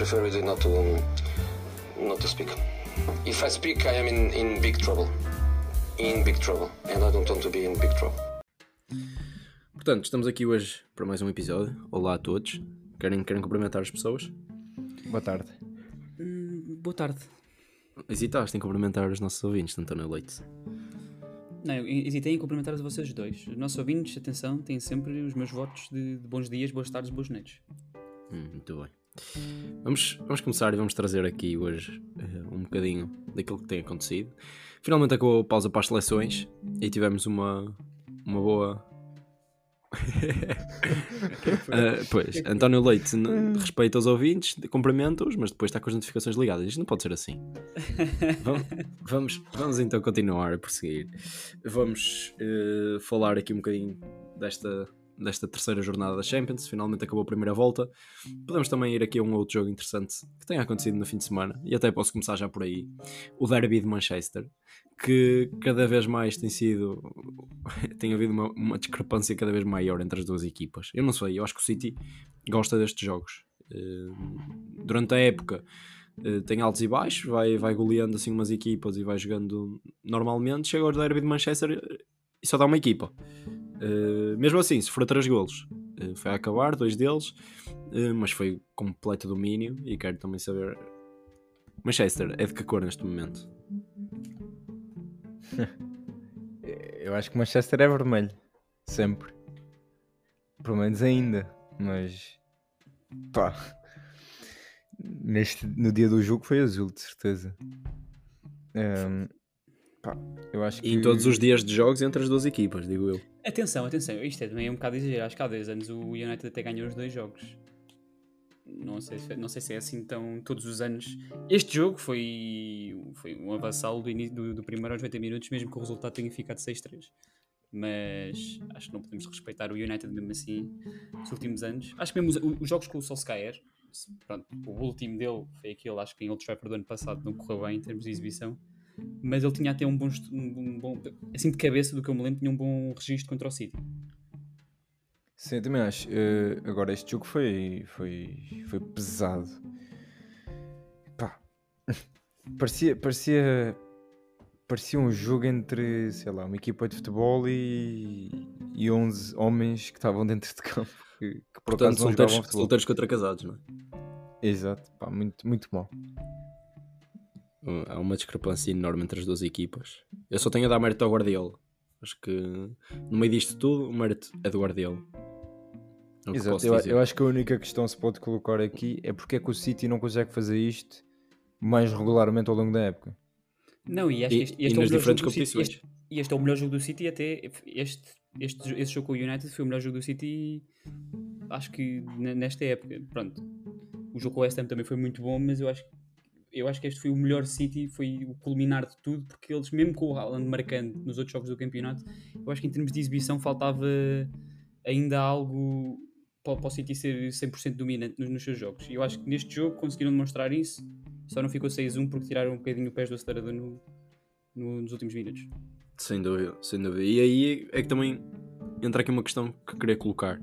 prefer really not to not to speak. If I speak, I am in, in big trouble. In big trouble. And I don't want to be in big trouble. Portanto, estamos aqui hoje para mais um episódio. Olá a todos. Querem, querem cumprimentar as pessoas? Boa tarde. Hum, boa tarde. Hesitaste em cumprimentar os nossos ouvintes, António Leite. Não, eu hesitei em cumprimentar vocês dois. Os nossos ouvintes, atenção, têm sempre os meus votos de, de bons dias, boas tardes, boas noites. Hum, muito bem. Vamos, vamos começar e vamos trazer aqui hoje uh, um bocadinho daquilo que tem acontecido. Finalmente acabou a pausa para as seleções e tivemos uma, uma boa. uh, pois, António Leite respeita os ouvintes, cumprimenta-os, mas depois está com as notificações ligadas. Isto não pode ser assim. vamos, vamos, vamos então continuar a prosseguir. Vamos uh, falar aqui um bocadinho desta desta terceira jornada da Champions. Finalmente acabou a primeira volta. Podemos também ir aqui a um outro jogo interessante que tenha acontecido no fim de semana, e até posso começar já por aí: o Derby de Manchester, que cada vez mais tem sido. tem havido uma, uma discrepância cada vez maior entre as duas equipas. Eu não sei, eu acho que o City gosta destes jogos. Uh, durante a época. Uh, tem altos e baixos, vai, vai goleando assim umas equipas e vai jogando normalmente. Chega ao derby de Manchester e só dá uma equipa. Uh, mesmo assim, se for a 3 golos, uh, foi a acabar, dois deles, uh, mas foi completo domínio. E quero também saber. Manchester é de que cor neste momento? Eu acho que Manchester é vermelho, sempre. Pelo menos ainda, mas pá, neste, no dia do jogo foi azul, de certeza. Um, pá, eu acho que... E em todos os dias de jogos entre as duas equipas, digo eu. Atenção, atenção, isto é também um bocado exagero. Acho que há dois anos o United até ganhou os dois jogos. Não sei, não sei se é assim tão todos os anos. Este jogo foi, foi um avassalo do, início, do, do primeiro aos 90 minutos, mesmo que o resultado tenha ficado 6-3. Mas acho que não podemos respeitar o United mesmo assim nos últimos anos. Acho que mesmo os, os jogos com o Solskjaer, pronto, o último dele foi aquele, acho que em Old Trafford do ano passado não correu bem em termos de exibição mas ele tinha até um bom, um bom, assim de cabeça do que eu me lembro, tinha um bom registro contra o City. Sim, eu também acho. Uh, agora, este jogo foi, foi, foi pesado. Pá, parecia, parecia, parecia um jogo entre, sei lá, uma equipa de futebol e, e 11 homens que estavam dentro de campo. Que, que por Portanto, acaso solteiros, solteiros contra casados, não é? Exato, pá, muito, muito mal. Há uma discrepância enorme entre as duas equipas. Eu só tenho a dar mérito ao Guardiola. Acho que no meio disto tudo, o mérito é do Guardiola. É Exato, eu, eu, acho que a única questão que se pode colocar aqui é porque é que o City não consegue fazer isto mais regularmente ao longo da época. Não, e acho que este, este, e, é, o diferentes competições. Este, este, é o melhor jogo do City até este, este, este jogo com o United foi o melhor jogo do City acho que nesta época. Pronto. O jogo com o West Ham também foi muito bom, mas eu acho que eu acho que este foi o melhor City, foi o culminar de tudo, porque eles, mesmo com o Haaland marcando nos outros jogos do campeonato, eu acho que em termos de exibição faltava ainda algo para, o City ser 100% dominante nos, nos, seus jogos. E eu acho que neste jogo conseguiram demonstrar isso, só não ficou 6-1 porque tiraram um bocadinho o pés do acelerador no, no, nos últimos minutos. Sem dúvida, sem dúvida. E aí é que também entra aqui uma questão que queria colocar.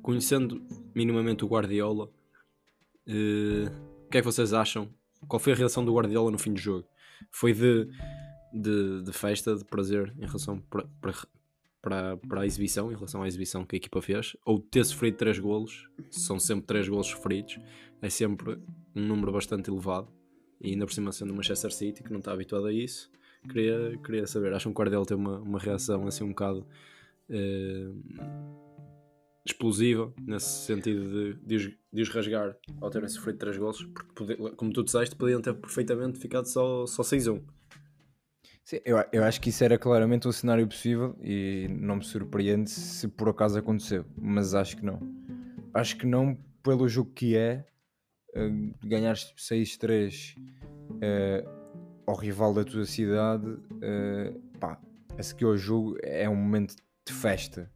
Conhecendo minimamente o Guardiola, uh, o que é que vocês acham qual foi a reação do Guardiola no fim do jogo? Foi de, de, de festa, de prazer em relação para, para, a exibição, em relação à exibição que a equipa fez, ou ter sofrido 3 golos, são sempre 3 golos sofridos, é sempre um número bastante elevado, e ainda por cima sendo o Manchester City, que não está habituado a isso, queria, queria saber, acham que o Guardiola tem uma, uma reação assim um bocado eh, explosiva, nesse sentido de, de, os, de os rasgar ao terem sofrido 3 gols, porque, poder, como tu disseste, podiam ter perfeitamente ficado só, só 6-1. Sim, eu, eu acho que isso era claramente um cenário possível e não me surpreende se por acaso aconteceu, mas acho que não. Acho que não pelo jogo que é, uh, ganhar 6-3 uh, ao rival da tua cidade, uh, pá, a seguir ao jogo é um momento de festa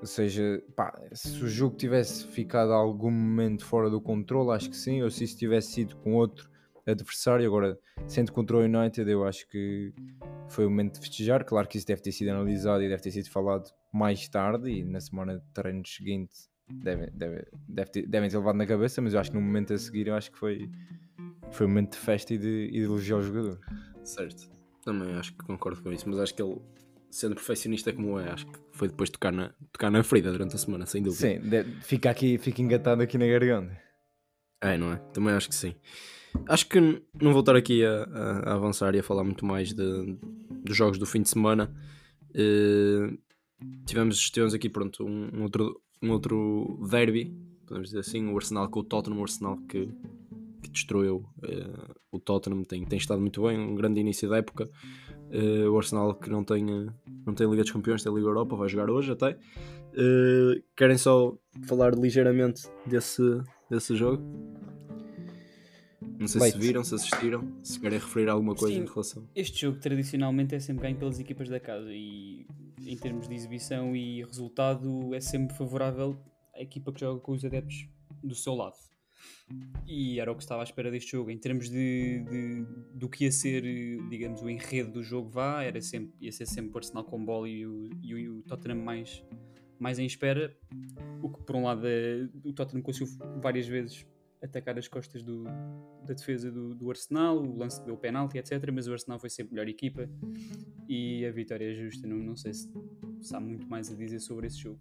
ou seja, pá, se o jogo tivesse ficado algum momento fora do controle, acho que sim, ou se isso tivesse sido com outro adversário, agora sendo contra o United, eu acho que foi o momento de festejar. Claro que isso deve ter sido analisado e deve ter sido falado mais tarde e na semana de treino seguinte devem, devem, deve ter, devem ter levado na cabeça, mas eu acho que no momento a seguir eu acho que foi, foi um momento de festa e de, e de elogiar o jogador. Certo. Também acho que concordo com isso, mas acho que ele, sendo perfeccionista como é, acho que foi depois tocar na, tocar na ferida durante a semana, sem dúvida. Sim, de- fica aqui, fica engatado aqui na garganta. É, não é? Também acho que sim. Acho que não vou estar aqui a, a- a avançar e a falar muito mais de, dos jogos do fim de semana. Eh, tivemos, tivemos aqui, pronto, um, um outro, um outro derby, podemos dizer assim, o Arsenal com o Tottenham, o Arsenal que, que destruiu eh, o Tottenham, tem, tem estado muito bem, um grande início da época. Eh, o Arsenal que não tem, não tem Liga dos Campeões, tem Liga Europa, vai jogar hoje até. Eh, querem só falar ligeiramente desse, desse jogo? Não sei Leite. se viram, se assistiram, se querem referir alguma coisa Sim. em relação. Este jogo tradicionalmente é sempre ganho pelas equipas da casa e em termos de exibição e resultado é sempre favorável à equipa que joga com os adeptos do seu lado. E era o que estava à espera deste jogo. Em termos de, de- do que ia ser, digamos, o enredo do jogo, vá, era sempre, ia ser sempre o Arsenal com bola e o, e o, Tottenham mais, mais em espera. O que, por um lado, é, o Tottenham conseguiu várias vezes atacar as costas do, da defesa do, do Arsenal, o lance deu penalti, etc. Mas o Arsenal foi sempre melhor equipa e a vitória é justa. Não, não sei se, se há muito mais a dizer sobre esse jogo.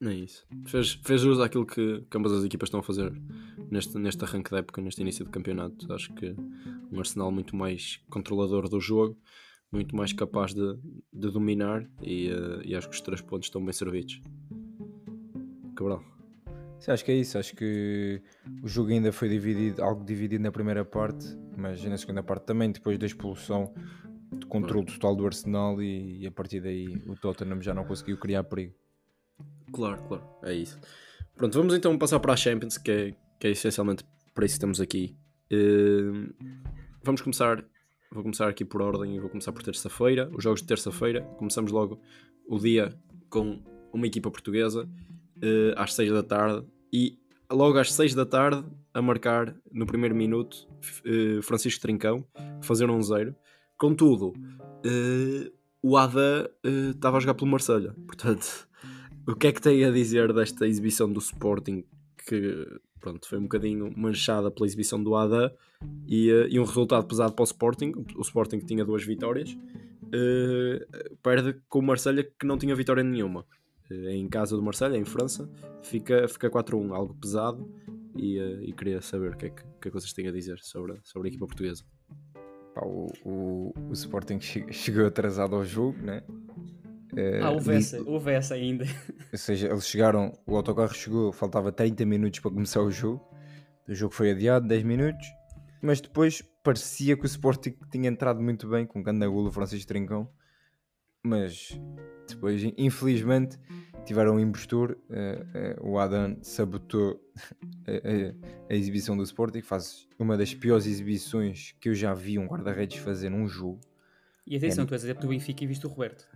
Não é isso. Fez, fez uso daquilo que, que ambas as equipas estão a fazer neste, neste arranque da época, neste início de campeonato. Acho que um Arsenal muito mais controlador do jogo, muito mais capaz de, de dominar e, eh, e acho que os três pontos estão bem servidos. Cabral. Sim, acho que é isso. Acho que o jogo ainda foi dividido, algo dividido na primeira parte, mas na segunda parte também, depois da expulsão, de controle total do Arsenal e, e a partir daí o Tottenham já não conseguiu criar perigo. Claro, claro, é isso. Pronto, vamos então passar para a Champions, que é, que é essencialmente para isso que estamos aqui. Eh, vamos começar, vou começar aqui por ordem e vou começar por terça-feira, os jogos de terça-feira. Começamos logo o dia com uma equipa portuguesa eh, às 6 da tarde e logo às 6 da tarde a marcar no primeiro minuto eh, Francisco Trincão, fazer um zero. Contudo, eh, o Ada estava a jogar pelo Marselha, portanto. O que é que tem a dizer desta exibição do Sporting que pronto, foi um bocadinho manchada pela exibição do ADA e, eh, e um resultado pesado para o Sporting, o Sporting que tinha duas vitórias, eh, perde com o Marselha que não tinha vitória nenhuma. Eh, em casa do Marselha, em França, fica, fica 4-1, algo pesado e, eh, e queria saber o que é que, que é que vocês têm a dizer sobre, sobre a equipa portuguesa. O, o, o Sporting che- chegou atrasado ao jogo, né? Eh, Ah, houve essa, houve essa ainda. Ou seja, eles chegaram, o autocarro chegou, faltava 30 minutos para começar o jogo. O jogo foi adiado, 10 minutos. Mas depois parecia que o Sporting tinha entrado muito bem com o grande golo Francisco Trincão. Mas depois, infelizmente, tiveram um impostor. eh, eh, o Adam sabotou a, a- a exibição do Sporting. Faz uma das piores exibições que eu já vi um guarda-redes fazer num jogo. E atenção, tu és adepto do Benfica e viste o Roberto.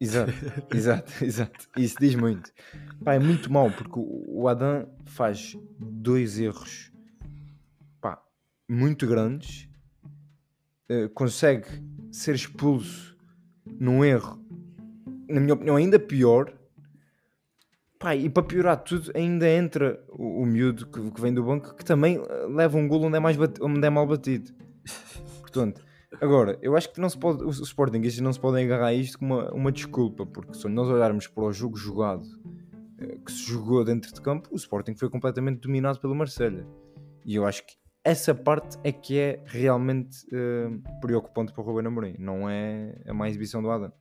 Exato, exato, exato. Isso diz muito. Pá, é muito mau porque o Adam faz dois erros pá, muito grandes, eh, consegue ser expulso num erro, na minha opinião, ainda pior. Pá, e para piorar tudo, ainda entra o, o miúdo que, que vem do banco que também leva um golo onde é, mais bate- onde é mal batido. Portanto, Agora, eu acho que não se pode, os Sportingistas não se podem agarrar a isto como uma, uma desculpa, porque se nós olharmos para o jogo jogado eh, que se jogou dentro de campo, o Sporting foi completamente dominado pelo Marselha. E eu acho que essa parte é que é realmente eh, preocupante para o Ruben Amorim, não é a má exibição do Adam.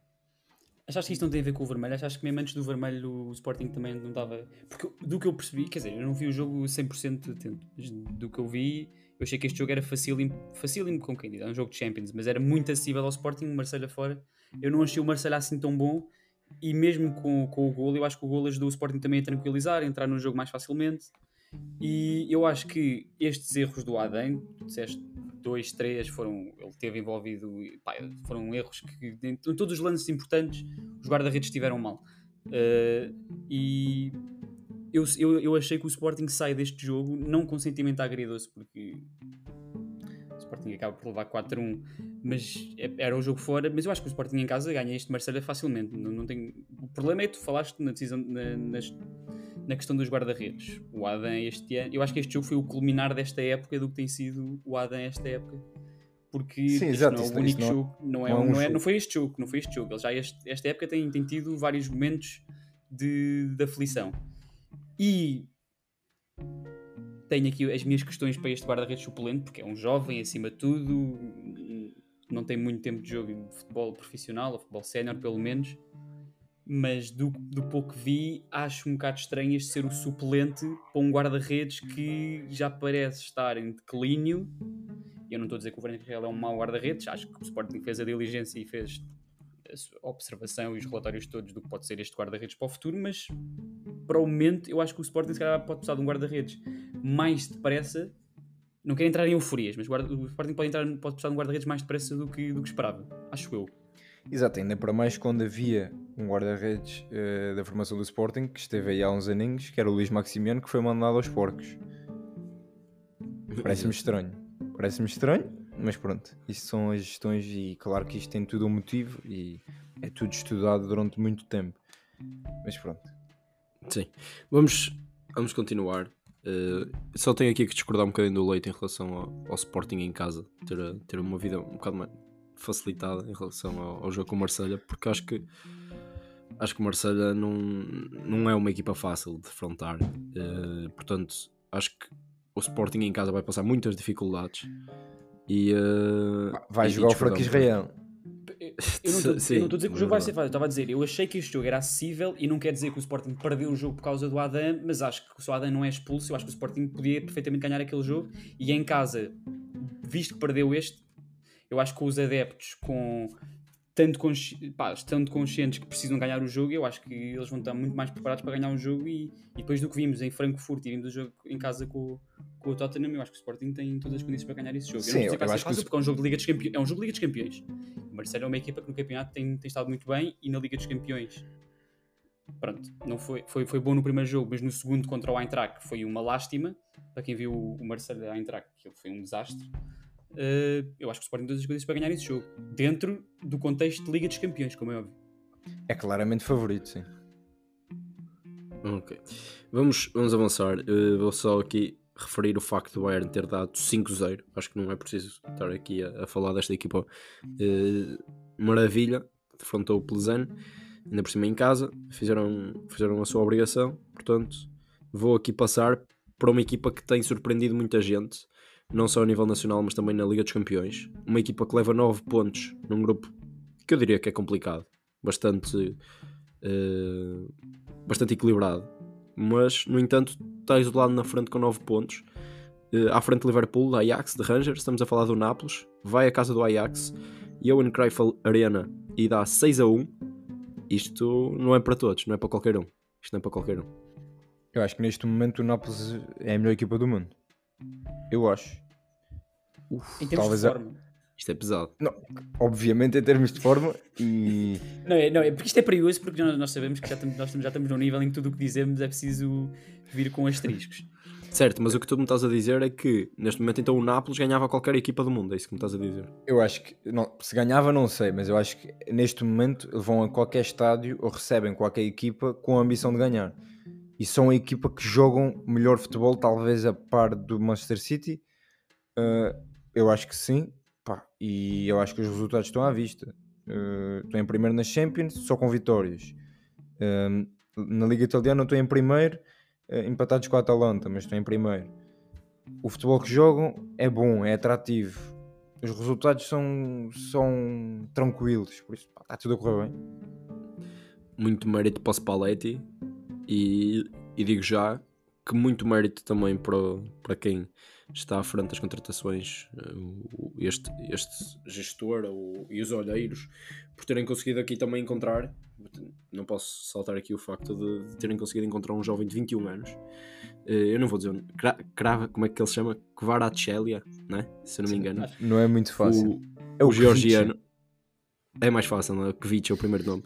Achaste que isto não tem a ver com o vermelho? Achaste que mesmo antes do vermelho o Sporting também não estava. Porque do que eu percebi, quer dizer, eu não vi o jogo 100% atento, do que eu vi, eu achei que este jogo era facílimo, facílimo com quem diz, é um jogo de Champions, mas era muito acessível ao Sporting, o Marselha fora. Eu não achei o Marselha assim tão bom e mesmo com, com o gol, eu acho que o gol ajudou o Sporting também a tranquilizar, a entrar no jogo mais facilmente. E eu acho que estes erros do Adem, disseste dois, três, foram, ele teve envolvido, pá, foram erros que em todos os lances importantes os guarda-redes estiveram mal. Uh, e eu, eu, eu achei que o Sporting sai deste jogo não com sentimento agridoce, porque o Sporting acaba por levar 4-1, mas é- era o jogo fora. Mas eu acho que o Sporting em casa ganha este Marselha facilmente. Não, não tem... O problema é que tu falaste na decisão, na, nas- na questão dos guarda-redes. O Adam este ano, eu acho que este jogo foi o culminar desta época do que tem sido o Adam esta época. Porque Sim, exato, não é o único não é- jogo, não, é, não é um não, é, não foi este jogo, não foi este jogo. Ele já este- esta época tem, tem tido vários momentos de, de aflição. E tenho aqui as minhas questões para este guarda-redes suplente, porque é um jovem acima de tudo, não tem muito tempo de jogo de futebol profissional, ou futebol sénior pelo menos, mas do, do pouco que vi, acho um bocado estranho este ser o suplente para um guarda-redes que já parece estar em declínio. Eu não estou a dizer que o Fernando Israel é um mau guarda-redes, acho que o Sporting fez a diligência e fez a observação e os relatórios todos do que pode ser este guarda-redes para o futuro, mas para o momento eu acho que o Sporting se calhar pode precisar de um guarda-redes mais depressa. Não quero entrar em euforias, mas guarda- o Sporting pode, entrar, pode precisar de um guarda-redes mais depressa do que, do que esperava, acho eu. Exato, ainda para mais quando havia um guarda-redes eh, da formação do Sporting que esteve aí há uns aninhos, que era o Luís Maximiano, que foi mandado aos porcos. Parece-me estranho. Parece-me estranho, mas pronto. Isso são as gestões e claro que isto tem tudo um motivo e é tudo estudado durante muito tempo. Mas pronto. Sim. Vamos, vamos continuar. Uh, só tenho aqui que discordar um bocadinho do Leite em relação ao, ao Sporting em casa. Ter, ter uma vida um bocado mais facilitada em relação ao, ao jogo com o Marselha, porque acho que acho que o Marselha não, não é uma equipa fácil de defrontar. Uh, portanto, acho que o Sporting em casa vai passar muitas dificuldades. E, uh, Vai e- jogar e o Franco Israel. Eu não estou a dizer que o jogo vai verdade. ser fácil, eu estava a dizer, eu achei que este jogo era acessível e não quer dizer que o Sporting perdeu o jogo por causa do Adam, mas acho que se o Adam não é expulso, eu acho que o Sporting podia perfeitamente ganhar aquele jogo e em casa, visto que perdeu este, eu acho que com os adeptos, com tanto consci... pá, estando conscientes que precisam ganhar o jogo, eu acho que eles vão estar muito mais preparados para ganhar um jogo e, e depois do que vimos em Frankfurt e vimos o jogo em casa com, com o Tottenham, eu acho que o Sporting tem todas as condições para ganhar esse jogo. Sim, eu não eu vai acho ser que fácil porque é um jogo de Liga dos Campeões. É um jogo de Liga dos Campeões. O Marcelo é uma equipa que no campeonato tem, tem estado muito bem e na Liga dos Campeões pronto, não foi, foi, foi bom no primeiro jogo, mas no segundo contra o Eintracht foi uma lástima. Para quem viu o Marcelo da Eintracht, que foi um desastre. Uh, eu acho que o Sporting tem todas as coisas para ganhar esse jogo, dentro do contexto de Liga dos Campeões, como é óbvio. É claramente favorito, sim. Ok. Vamos, vamos avançar. Uh, vou só aqui referir o facto do Bayern ter dado 5-0. Acho que não é preciso estar aqui a, a falar desta equipa uh, maravilha. Defrontou o Plezano, ainda por cima em casa. Fizeram, fizeram a sua obrigação. Portanto, vou aqui passar para uma equipa que tem surpreendido muita gente. Não só a nível nacional, mas também na Liga dos Campeões. Uma equipa que leva 9 pontos num grupo que eu diria que é complicado. Bastante. uh, bastante equilibrado. Mas, no entanto, está isolado na frente com 9 pontos. Eh, à frente de Liverpool, da Ajax, de Rangers, estamos a falar do Nápoles. Vai à casa do Ajax, Johan Cruyff Arena e dá 6 a 1. Isto não é para todos, não é para qualquer um. Isto não é para qualquer um. Eu acho que neste momento o Nápoles é a melhor equipa do mundo. Eu acho. Em termos Talvez de a- forma. Isto é pesado. Não, obviamente em termos de forma e Não, é, não, é porque isto é perigoso porque nós, nós sabemos que já estamos, nós estamos- já estamos num nível em que tudo o que dizemos é preciso vir com asteriscos. Certo, mas o que tu me estás a dizer é que neste momento então o Nápoles ganhava qualquer equipa do mundo. É isso que me estás a dizer. eu acho que não, se ganhava não sei, mas eu acho que neste momento vão a qualquer estádio ou recebem qualquer equipa com a ambição de ganhar. E são a equipa que jogam melhor futebol, talvez a par do Manchester City. Uh, eu acho que sim. Pá, e eu acho que os resultados estão à vista. Uh, estou em primeiro nas Champions, só com vitórias. Um, na Liga Italiana estou em primeiro, uh, empatados com a Atalanta, mas estou em primeiro. O futebol que jogam é bom, é atrativo. Os resultados são, são tranquilos, por isso está tudo a correr bem. muito mérito para o Spalletti e, e digo já que muito mérito também para, para quem está à frente das contratações, eh, o- este, este gestor o- e os olheiros, por terem conseguido aqui também encontrar, não posso saltar aqui o facto de, de terem conseguido encontrar um jovem de 21 anos. Eh, Eu não vou dizer, Cra- Crava, como é que ele se chama? Kvarachelia, né? se eu não me engano. Não é muito fácil. O, é o, Kvic. georgiano. É mais fácil, não é? É o primeiro nome.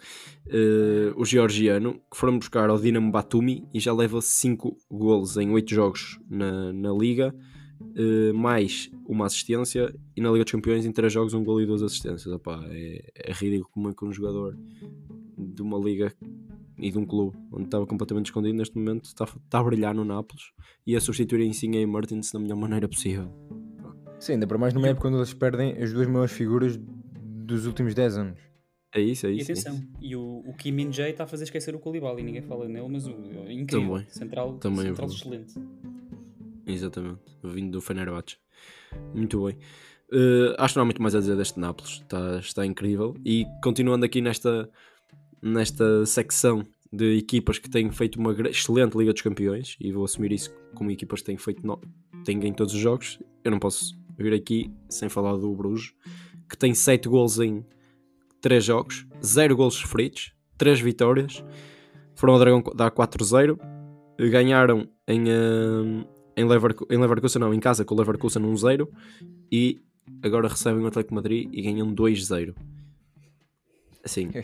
Eh, o georgiano, que foram buscar ao Dinamo Batumi e já leva 5 golos em 8 jogos na, na Liga, eh, mais uma assistência. E na Liga dos Campeões, em 3 jogos, um gol e 2 assistências. Opá, é, é ridículo como é que um jogador de uma liga e de um clube onde estava completamente escondido, neste momento está, está a brilhar no Nápoles e a substituir em Insigne e Martins da melhor maneira possível. Sim, ainda para mais numa época quando eles perdem as duas maiores figuras dos últimos 10 anos. É isso, é E isso. é atenção, isso. e o, o Kim Min Jae está a fazer esquecer o Koulibaly, ninguém fala nele, mas o é incrível, Também. central, Também é central verdade. excelente. Exatamente, vindo do Fenerbahçe. Muito bem. Eh, acho que não há muito mais a dizer deste Nápoles, está, está incrível. E continuando aqui nesta, nesta secção de equipas que têm feito uma excelente Liga dos Campeões, e vou assumir isso como equipas que têm feito no... têm ganho todos os jogos, eu não posso vir aqui sem falar do Bruges, que tem 7 gols em 3 jogos, 0 gols sofridos, 3 vitórias, foram ao Dragão dar 4-0, ganharam em, eh, em, Leverku- em Leverkusen, não, em casa com o Leverkusen 1-0 e agora recebem o Atlético Madrid e ganham 2-0. Assim,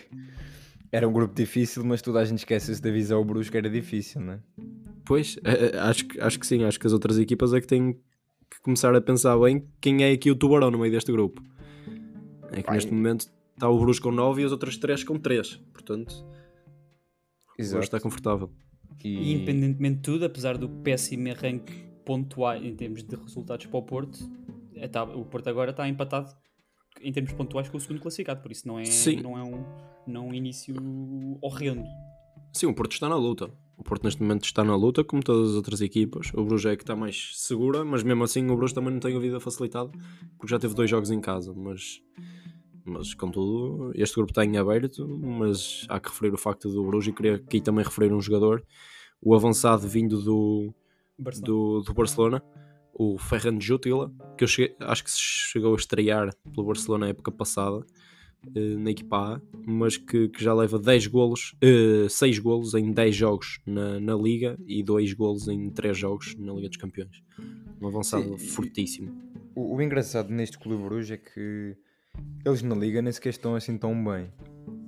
Era um grupo difícil, mas toda a gente esquece-se de avisar o Brusque que era difícil, não é? pois, eh, eh, acho, acho que sim, acho que as outras equipas é que têm que começar a pensar bem quem é aqui o tubarão no meio deste grupo. É que Pai. neste momento está o Bruges com 9 e as outras 3 com 3, portanto, o Bruges está confortável. E independentemente de tudo, apesar do péssimo arranque pontual em termos de resultados para o Porto, é, tá- o Porto agora está empatado em termos pontuais com o segundo classificado, por isso não é, Sim. não é, um, não é um início horrendo. Sim, o Porto está na luta. O Porto neste momento está na luta, como todas as outras equipas. O Bruges é que está mais segura, mas mesmo assim o Bruges também não tem a vida facilitada, porque já teve dois jogos em casa. Mas, mas contudo, este grupo está em aberto. Mas há que referir o facto do Bruges, e queria aqui também referir um jogador, o avançado vindo do, Barcelona. do, do Barcelona, o Ferran Jutila, que eu cheguei- acho que se chegou a estrear pelo Barcelona na época passada, eh, na equipa A, mas que, que já leva 10 golos, eh, 6 golos em 10 jogos na, na Liga e 2 golos em 3 jogos na Liga dos Campeões. Um avançado Sim, e- fortíssimo. O, o engraçado neste Clube Bruges é que eles na Liga nem sequer estão assim tão bem.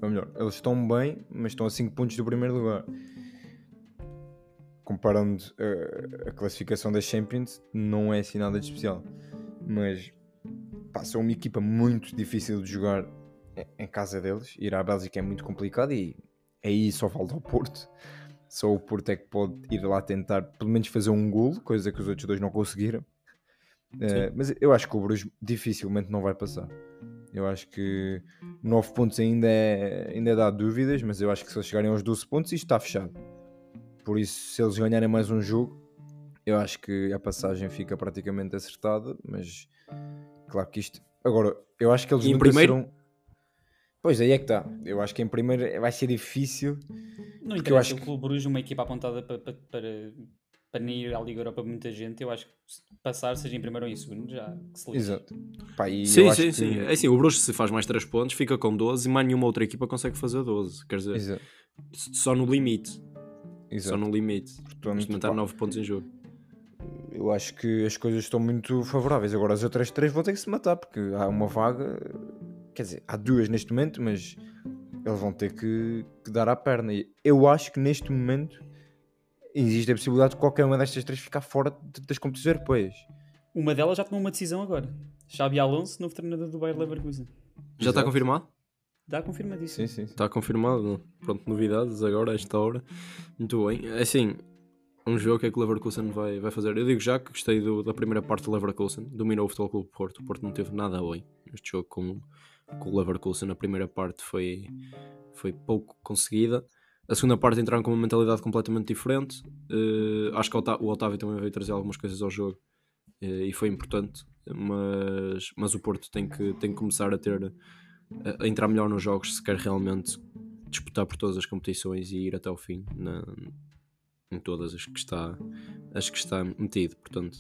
Ou melhor, eles estão bem, mas estão a 5 pontos do primeiro lugar. Comparando uh, a classificação das Champions, não é assim nada de especial. Mas pá, são uma equipa muito difícil de jogar em- casa deles. Ir à Bélgica é muito complicado e aí só falta o Porto. Só o Porto é que pode ir lá tentar pelo menos fazer um gol, coisa que os outros dois não conseguiram. Uh, mas eu acho que o Bruges dificilmente não vai passar. Eu acho que 9 pontos ainda é, ainda dá dúvidas, mas eu acho que se eles chegarem aos 12 pontos, isto está fechado. Por isso, se eles ganharem mais um jogo, eu acho que a passagem fica praticamente acertada. Mas claro que isto. Agora, eu acho que eles E em primeiro? serão. Pois aí é que está. Eu acho que em primeiro vai ser difícil. Não Porque eu interessa acho o que- Clube Bruges, uma equipa apontada para, para, para, para nem ir à Liga Europa muita gente, eu acho que se passar, seja em primeiro ou em segundo, já que se lixe. Exato. Pá, e eu Sim, acho sim, que- sim. É assim, o Bruges se faz mais 3 pontos, fica com 12 e mais nenhuma outra equipa consegue fazer 12. Quer dizer, Exato. só no limite. Só Exato. no limite. Portanto, pá, 9 pontos em jogo. eu acho que as coisas estão muito favoráveis. Agora as outras três vão ter que se matar, porque há uma vaga, quer dizer, há duas neste momento, mas eles vão ter que, que dar à perna. Eu acho que neste momento existe a possibilidade de qualquer uma destas três ficar fora de- das competições europeias. Uma delas já tomou uma decisão agora. Xabi Alonso, novo treinador do Bayer Leverkusen. Já está confirmado? Dá confirmadíssimo. Sim, sim. sim. Está confirmado. Pronto, novidades agora, a esta hora. Muito bem. É Assim, um jogo que é que o Leverkusen vai, vai fazer. Eu digo já que gostei do- da primeira parte do Leverkusen. Dominou o Futebol Clube Porto. O Porto não teve nada bem neste jogo com, com o Leverkusen. A primeira parte foi, foi pouco conseguida. A segunda parte entraram com uma mentalidade completamente diferente. Eh, acho que o Otá- o Otávio também veio trazer algumas coisas ao jogo eh, e foi importante. Mas, mas o Porto tem que, tem que começar a ter a, entrar melhor nos jogos se quer realmente disputar por todas as competições e ir até ao fim na- em todas as que está as que está metido. Portanto,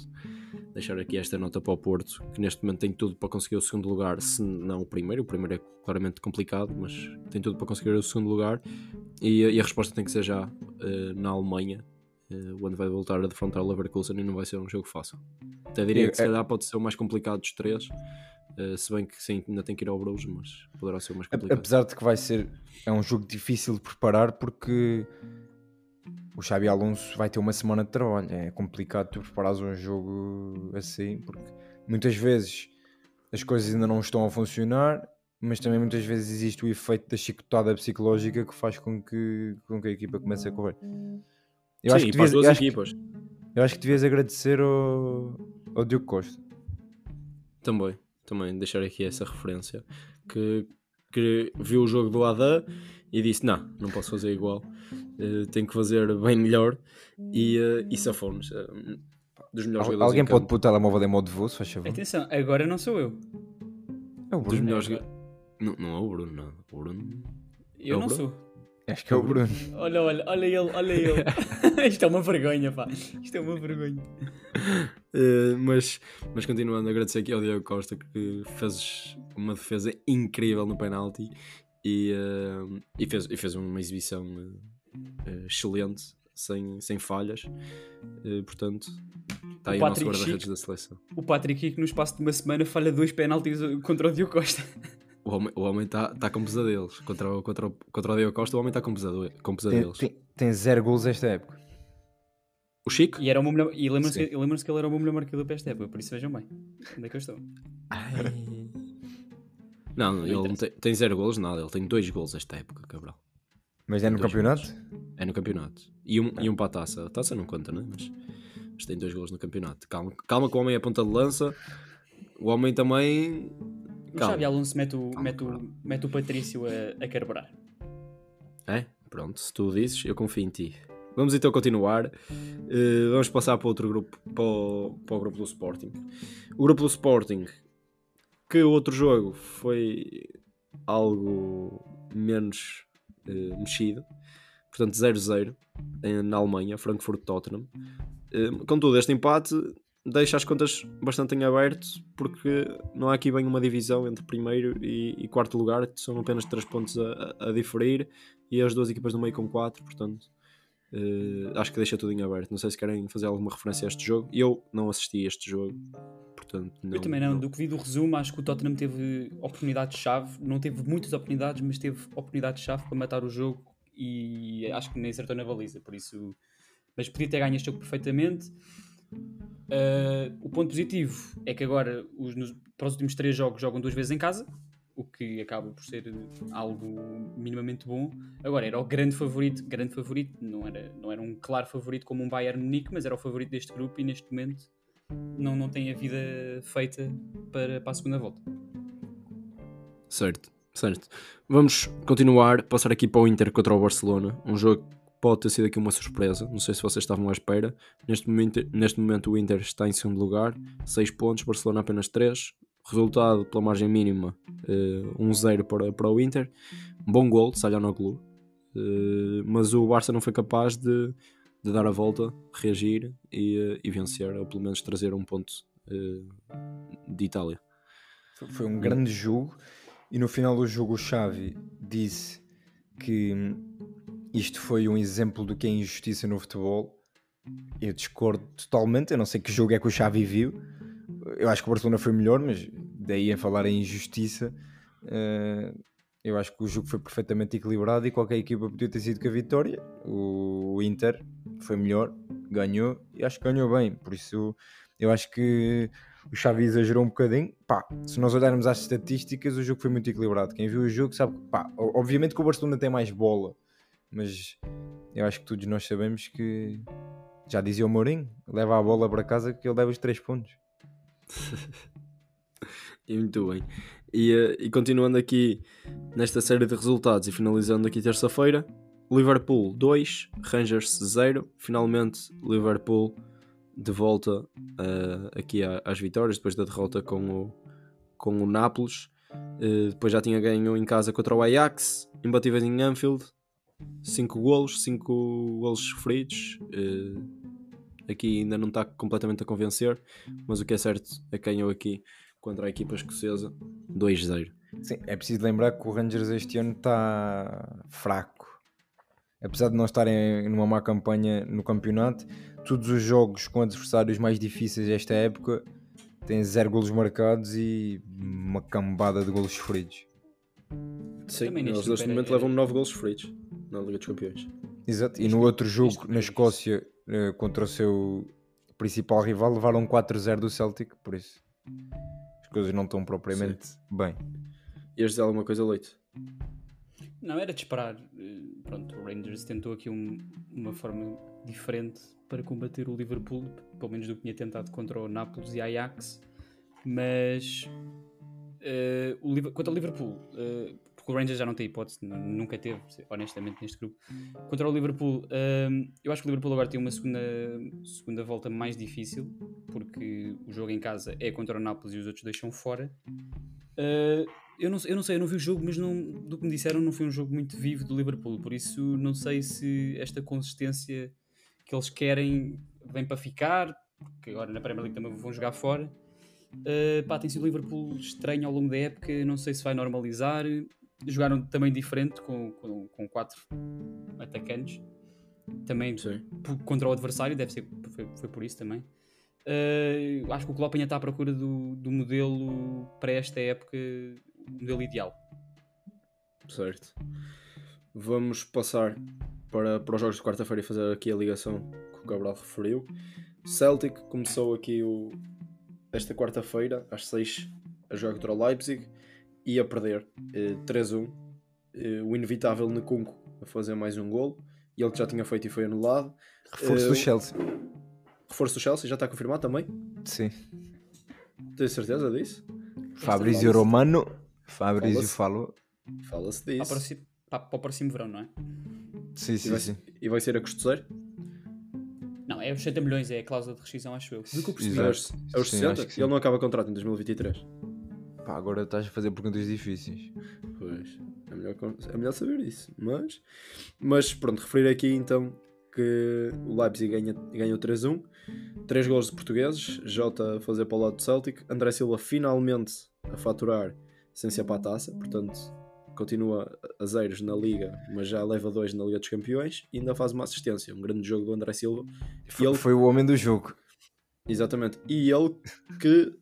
deixar aqui esta nota para o Porto, que neste momento tem tudo para conseguir o segundo lugar, se não o primeiro. O primeiro é claramente complicado, mas tem tudo para conseguir o segundo lugar. E, a- e a resposta tem que ser já eh, na Alemanha, eh, onde vai voltar a defrontar o Leverkusen e não vai ser um jogo fácil. Até diria Eu- que se é- calhar pode ser o mais complicado dos três. eh, se bem que sim, ainda tem que ir ao Bruges, mas poderá ser o mais complicado. Apesar de que vai ser é um jogo difícil de preparar porque o Xabi Alonso vai ter uma semana de trabalho. É complicado tu preparares um jogo assim, porque muitas vezes as coisas ainda não estão a funcionar mas também muitas vezes existe o efeito da chicotada psicológica que faz com que, com que a equipa comece a correr. Eu, Sim, acho que para as devias, duas eu, acho que, equipas. eu acho que devias agradecer ao, ao Diogo Costa. Também, também deixar aqui essa referência que, que viu o jogo do Adam e disse: Não, não posso fazer igual, eh, tenho que fazer bem melhor. E, uh, e safou-nos. eh, dos melhores Al- jogadores. Alguém pode pôr o telemóvel em modo de voo, se faz favor. Atenção, agora não sou eu. É o Dos Bruno. melhores. joga- Não, não é o Bruno, não. O Bruno. Eu É o não Bruno? sou. Acho que é o Bruno. Olha, olha, olha ele, olha ele. Isto é uma vergonha, pá. Isto é uma vergonha. Eh, mas, mas continuando, agradecer aqui ao Diego Costa que fez uma defesa incrível no penalti e, eh, e, fez, e fez uma exibição eh, excelente, sem, sem falhas. Eh, portanto, está aí o, O nosso guarda-redes da seleção. O Patrick Hick, no espaço de uma semana, falha dois penaltis contra o Diogo Costa. O homem está o homem tá, tá com pesadelos. Contra, o- contra, o- contra o Diego Costa, o homem está com, pesado, com Tem, pesadelos. tem, tem zero gols esta época. O Chico? E, era e lembram-se Sim. que, que ele era o meu melhor marcador para esta época, por isso vejam bem. Onde é que eu estou? Não, ele não interessa. tem, tem zero golos, nada. Ele tem dois golos esta época, Cabral. Mas é no Dois campeonato? É no campeonato. E um, e um para a taça. A taça não conta, né? Mas, mas tem dois golos no campeonato. Calma, calma que o homem é ponta de lança. O homem também. O Calma. Xabi Alonso mete o, Calma, mete o, mete o Patrício a, a carburar. É? Pronto, se tu dizes, eu confio em ti. Vamos então continuar. Eh, vamos passar para outro grupo, para o, para o grupo do Sporting. O grupo do Sporting, que o outro jogo foi algo menos eh, mexido. Portanto, 0-0 em- na Alemanha, Frankfurt-Tottenham. Eh, contudo, este empate deixa as contas bastante em aberto, porque não há aqui bem uma divisão entre primeiro e, e quarto lugar, são apenas 3 pontos a, a- a diferir e as duas equipas do meio com 4, portanto eh, acho que deixa tudo em aberto. Não sei se querem fazer alguma referência a este jogo. Eu não assisti a este jogo, portanto não, eu também não. Do que vi do resumo, acho que o Tottenham teve oportunidades-chave. Não teve muitas oportunidades, mas teve oportunidades-chave para matar o jogo e acho que nem acertou na baliza. Por isso, mas podia ter ganho este jogo perfeitamente. Uh, o ponto positivo é que agora os, nos- para os últimos três jogos jogam duas vezes em casa, o que acaba por ser algo minimamente bom. Agora era o grande favorito, grande favorito, não era, não era um claro favorito como um Bayern Munique, mas era o favorito deste grupo e neste momento não, não tem a vida feita para, para a segunda volta. Certo, certo. Vamos continuar, passar aqui para o Inter contra o Barcelona. Um jogo que pode ter sido aqui uma surpresa. Não sei se vocês estavam à espera. Neste momento, neste momento o Inter está em segundo lugar, 6 pontos, Barcelona apenas 3. Resultado pela margem mínima, eh, 1-0 para, para o Inter. Um bom gol de Salhanoglu. Eh, mas o Barça não foi capaz de, de dar a volta, reagir e, eh, e vencer, ou pelo menos trazer um ponto de Itália. Foi- Foi um grande jogo e no final do jogo o Xavi disse que hum, isto foi um exemplo do que é injustiça no futebol. Eu discordo totalmente, eu não sei que jogo é que o Xavi viu. Eu acho que o Barcelona foi melhor, mas daí a falar em injustiça, eh, eu acho que o jogo foi perfeitamente equilibrado e qualquer equipa podia ter sido com a vitória. O, Inter foi melhor, ganhou e acho que ganhou bem. Por isso, eu acho que o Xavi exagerou um bocadinho. Pá, se nós olharmos às estatísticas, o jogo foi muito equilibrado. Quem viu o jogo sabe que, pá, obviamente que o Barcelona tem mais bola, mas eu acho que todos nós sabemos que já dizia o Mourinho: leva a bola para casa que ele leva os 3 pontos. E muito bem. E, eh, e continuando aqui nesta série de resultados e finalizando aqui terça-feira, Liverpool 2, Rangers 0. Finalmente, Liverpool de volta eh, aqui às vitórias depois da derrota com o, com o Nápoles. Eh, depois já tinha ganho em casa contra o Ajax, imbatíveis em Anfield, 5 golos, 5 golos sofridos. Eh, aqui ainda não está completamente a convencer, mas o que é certo é que ganhou aqui contra a equipa escocesa 2-0. Sim, é preciso lembrar que o Rangers este ano está fraco. Apesar de não estarem numa má campanha no campeonato, todos os jogos com adversários mais difíceis desta época têm zero golos marcados e uma cambada de golos sofridos. Sim, Também eles neste momento levam 9 golos sofridos na Liga dos Campeões. Exato. E no outro jogo, na Escócia, eh, contra o seu principal rival, levaram 4-0 do Celtic, por isso as coisas não estão propriamente bem. Ias dizer alguma coisa, Leite? Não, era de esperar. Eh, Pronto, o Rangers tentou aqui um- uma forma diferente para combater o Liverpool, pelo menos do que tinha tentado contra o Nápoles e Ajax. Mas eh, o quanto ao Liverpool, eh, porque o Rangers já não tem hipótese, nu- nunca teve, honestamente, neste grupo. Contra o Liverpool, eh, eu acho que o Liverpool agora tem uma segunda, segunda volta mais difícil, porque o jogo em casa é contra o Nápoles e os outros deixam fora. Eh, eu, não, eu não sei, eu não vi o jogo, mas não, do que me disseram, não foi um jogo muito vivo do Liverpool, por isso não sei se esta consistência que eles querem vem para ficar, porque agora na Premier League também vão jogar fora. Uh, pá, tem sido o Liverpool estranho ao longo da época, não sei se vai normalizar. Jogaram também diferente com, com, com quatro atacantes, também Sim. contra o adversário, deve ser, foi, foi por isso também. Uh, acho que o Klopp ainda está à procura do, do modelo para esta época, o modelo ideal. Certo. Vamos passar para, para os jogos de quarta-feira e fazer aqui a ligação que o Gabriel referiu. Celtic começou aqui o, esta quarta-feira, às 6, a jogar contra o Leipzig e a perder eh, 3-1. Eh, o inevitável Nkunku a fazer mais um golo. E ele que já tinha feito e foi anulado. Reforço Eh, do Chelsea. Reforço do Chelsea, já está confirmado também? Sim. Tens certeza disso? Fabrício fala-se- Romano. Fabrício fala-se- falou. Fala-se Para, o disso. próximo- para, para o próximo verão, não é? Sim, E sim, vai, sim. e vai ser a custo zero? Não, é os 60 milhões, é a cláusula de rescisão, acho eu. Do que eu percebi. É os, é os Sim, 60? acho que sim. Ele não acaba contrato em 2023. Pá, agora estás a fazer perguntas difíceis. Pois, é melhor, é melhor saber isso. Mas, mas pronto, referir aqui então que o Leipzig ganha, ganhou 3-1. 3 gols de portugueses. Jota a fazer para o lado do Celtic. André Silva finalmente a faturar sem ser para a taça. Portanto, continua a zeros na Liga, mas já leva 2 na Liga dos Campeões. E ainda faz uma assistência. Um grande jogo do André Silva. Foi, ele- foi o homem do jogo. Exatamente. E ele que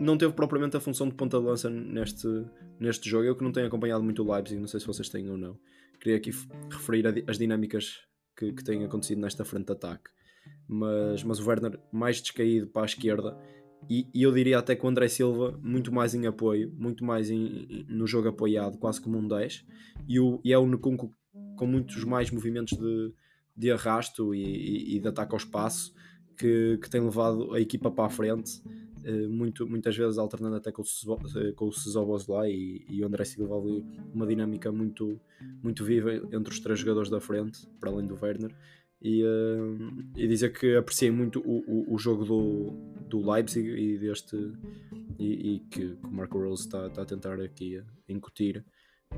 não teve propriamente a função de ponta de lança neste, neste jogo. Eu que não tenho acompanhado muito o Leipzig, não sei se vocês têm ou não. Queria aqui referir as dinâmicas que, que têm acontecido nesta frente de ataque. Mas, mas o Werner mais descaído para a esquerda. E, e eu diria até que o André Silva muito mais em apoio, muito mais em- no jogo apoiado, quase como um 10. E, o, e é o Nkunku com muitos mais movimentos de, de arrasto e, e- e de ataque ao espaço que, que tem levado a equipa para a frente, eh, muito, muitas vezes alternando até com o, Suzo- eh, lá e, e o André Silva ali, uma dinâmica muito, muito viva entre os três jogadores da frente, para além do Werner. E, eh, e dizer que apreciei muito o, o, o jogo do, do Leipzig e deste e, e que, que o Marco Rose está, a tentar aqui incutir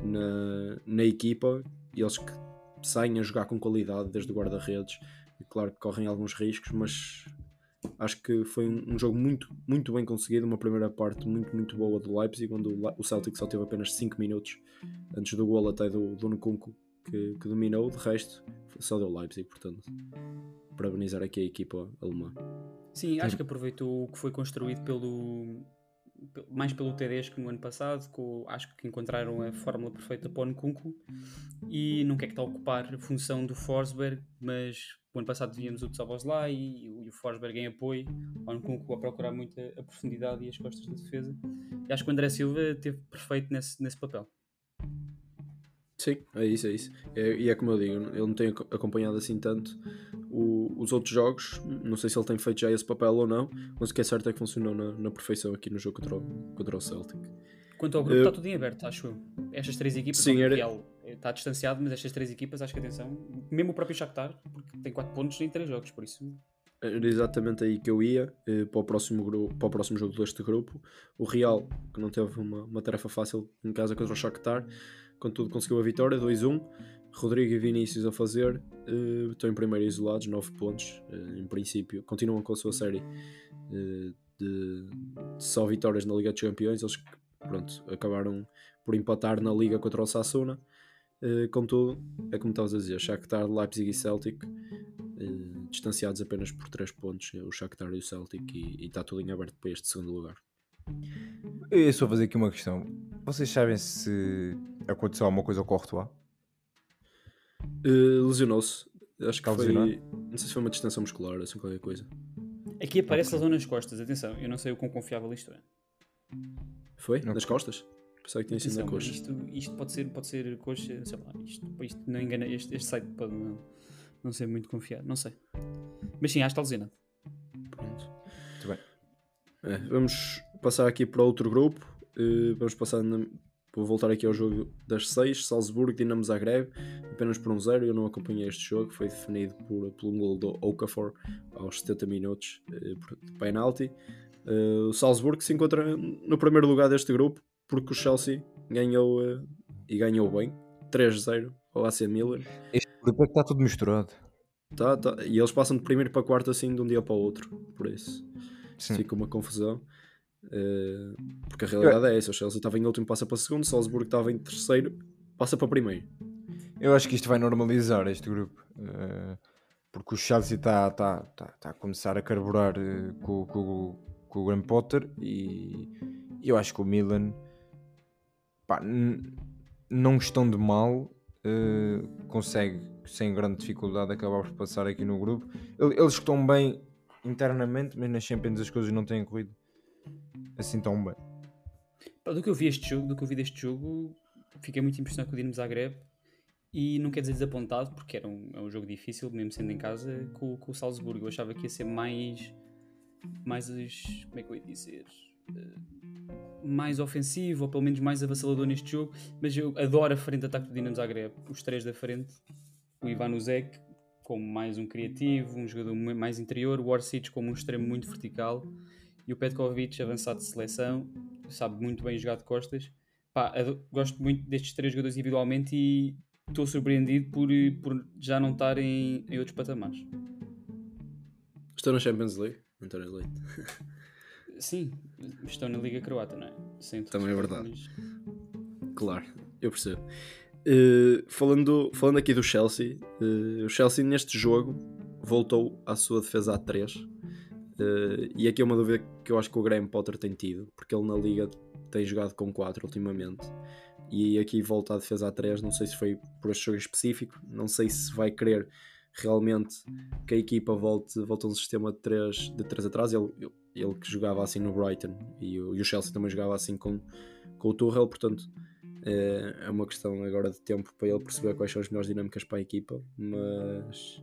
na, na equipa, eles que saem a jogar com qualidade desde o guarda-redes e claro que correm alguns riscos, mas acho que foi um, um jogo muito, muito bem conseguido. Uma primeira parte muito, muito boa do Leipzig, onde o, Celtic só teve apenas 5 minutos antes do gol até do, do Nkunku que, que dominou. De resto, só deu Leipzig, portanto, parabenizar aqui a equipa alemã. Sim, acho que aproveitou o que foi construído pelo pe- mais pelo que no ano passado, com, acho que encontraram a fórmula perfeita para o Nkunku e não quer que está a ocupar a função do Forsberg, mas o ano passado víamos o Tsabos lá e, o- e o Forsberg em apoio ao Nkunku a procurar muito a, a profundidade e as costas da defesa. E acho que o André Silva teve perfeito nesse, nesse papel. Sim, é isso, é isso. É- e é como eu digo, eu não ac- acompanhado assim tanto o- os outros jogos. Não sei se ele tem feito já esse papel ou não, mas o que é certo é que funcionou na, na perfeição aqui no jogo contra o, contra o Celtic. Quanto ao grupo, Eu- está tudo em aberto, acho eu. Estas três equipas, Sim, Sim, era- Real está distanciado, mas estas três equipas, acho que atenção, mesmo o próprio Shakhtar, porque tem 4 pontos em 3 jogos, por isso Era exatamente aí que eu ia eh, para, o próximo grupo, para o próximo jogo deste grupo. O Real, que não teve uma, uma tarefa fácil em casa contra o Shakhtar, contudo conseguiu a vitória, 2-1. Rodrigo e Vinícius a fazer, eh, estão em primeiro isolados, 9 pontos. eh, em princípio, continuam com a sua série de, de só vitórias na Liga dos Campeões. Eles pronto, acabaram por empatar na Liga contra o Sassuna. Eh, contudo, é como estavas a dizer, Shakhtar, Leipzig e Celtic eh, distanciados apenas por 3 pontos, o Shakhtar e o Celtic, e está tudo em aberto para este segundo lugar. Eu ia só fazer aqui uma questão. Vocês sabem se aconteceu alguma coisa com o Courtois? Eh, Lesionou-se, acho que Está foi. Não sei se foi uma distensão muscular, assim qualquer coisa. Aqui aparece lesão nas costas, atenção, eu não sei o quão confiável isto é. Foi? Nas costas? Pensava que tinha sido na coxa. Isto, isto pode ser, pode ser coxa, sei lá, isto, isto não engana, este, este site pode não, não ser muito confiado, não sei. Mas sim, acho que está lesionado. Pronto. Muito bem. É, vamos passar aqui para outro grupo. Eh, vamos passar na- Vou voltar aqui ao jogo das 6, Salzburgo, Dinamo Zagreb, apenas por um zero. Eu não acompanhei este jogo, foi definido por, por um gol do Okafor aos 70 minutos eh, de penalti. Eh, o Salzburgo se encontra no primeiro lugar deste grupo porque o Chelsea ganhou eh, e ganhou bem 3-0 ao AC Milan. Este grupo é que está tudo misturado. Tá, tá. E eles passam de primeiro para quarto assim de um dia para o outro, por isso Sim. fica uma confusão. Eh, porque a realidade é essa: o Chelsea estava em último, passa para segundo, o Salzburgo estava em terceiro, passa para primeiro. Eu acho que isto vai normalizar este grupo. eh, porque o Chelsea está tá, tá, tá a começar a carburar eh, com, com, com o Graham Potter e eu acho que o Milan pá, não estando mal eh, consegue sem grande dificuldade acabar por passar aqui no grupo. El- Eles estão bem internamente, mas nas Champions as coisas não têm corrido assim tão bem. Pá, Do que eu vi este jogo, do que eu vi deste jogo, fiquei muito impressionado com o Dinamo Zagreb e não quer dizer desapontado, porque era um, é um jogo difícil, mesmo sendo em casa, com, com o Salzburgo. Eu achava que ia ser mais. mais. como é que eu ia dizer? Eh, mais ofensivo, ou pelo menos mais avassalador neste jogo, mas eu adoro a frente de ataque do Dinamo Zagreb. Os três da frente, o Ivan Uzek como mais um criativo, um jogador mais interior, o Orsic como um extremo muito vertical e o Petkovic avançado de seleção, sabe muito bem jogar de costas. Pá, gosto muito destes três jogadores individualmente e estou surpreendido por, por já não estarem em outros patamares. Estou na Champions League, António Leite. Sim, estão na Liga Croata, não é? Sem Também é verdade. mas- Claro, eu percebo. Eh, falando, falando aqui do Chelsea, eh, o Chelsea neste jogo voltou à sua defesa a 3. Eh, e aqui é uma dúvida que eu acho que o Graham Potter tem tido, porque ele na Liga tem jogado com 4 ultimamente. E aqui volta à defesa a 3. Não sei se foi por este jogo específico, não sei se vai querer realmente que a equipa volte, volte a um sistema de 3, de 3 atrás. Ele, ele que jogava assim no Brighton e o, e o Chelsea também jogava assim com, com o Tuchel, portanto é é uma questão agora de tempo para ele perceber quais são as melhores dinâmicas para a equipa, mas,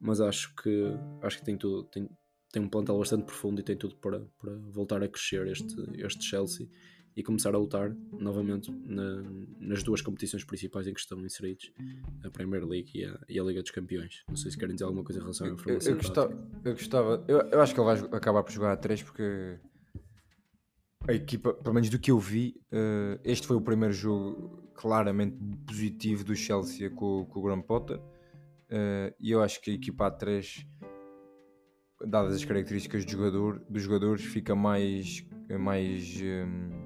mas acho que acho que tem tudo, tem, tem um plantel bastante profundo e tem tudo para, para voltar a crescer este, este Chelsea e começar a lutar novamente na- nas duas competições principais em que estão inseridos, a Premier League e a, e a Liga dos Campeões. Não sei se querem dizer alguma coisa em relação à Eu, eu informação. gostava, eu gostava, eu, eu acho que ele vai acabar por jogar a 3 porque a equipa, pelo menos do que eu vi, eh, este foi o primeiro jogo claramente positivo do Chelsea com, com o Graham Potter eh, e eu acho que a equipa A3 dadas as características do jogador, dos jogadores fica mais mais hum,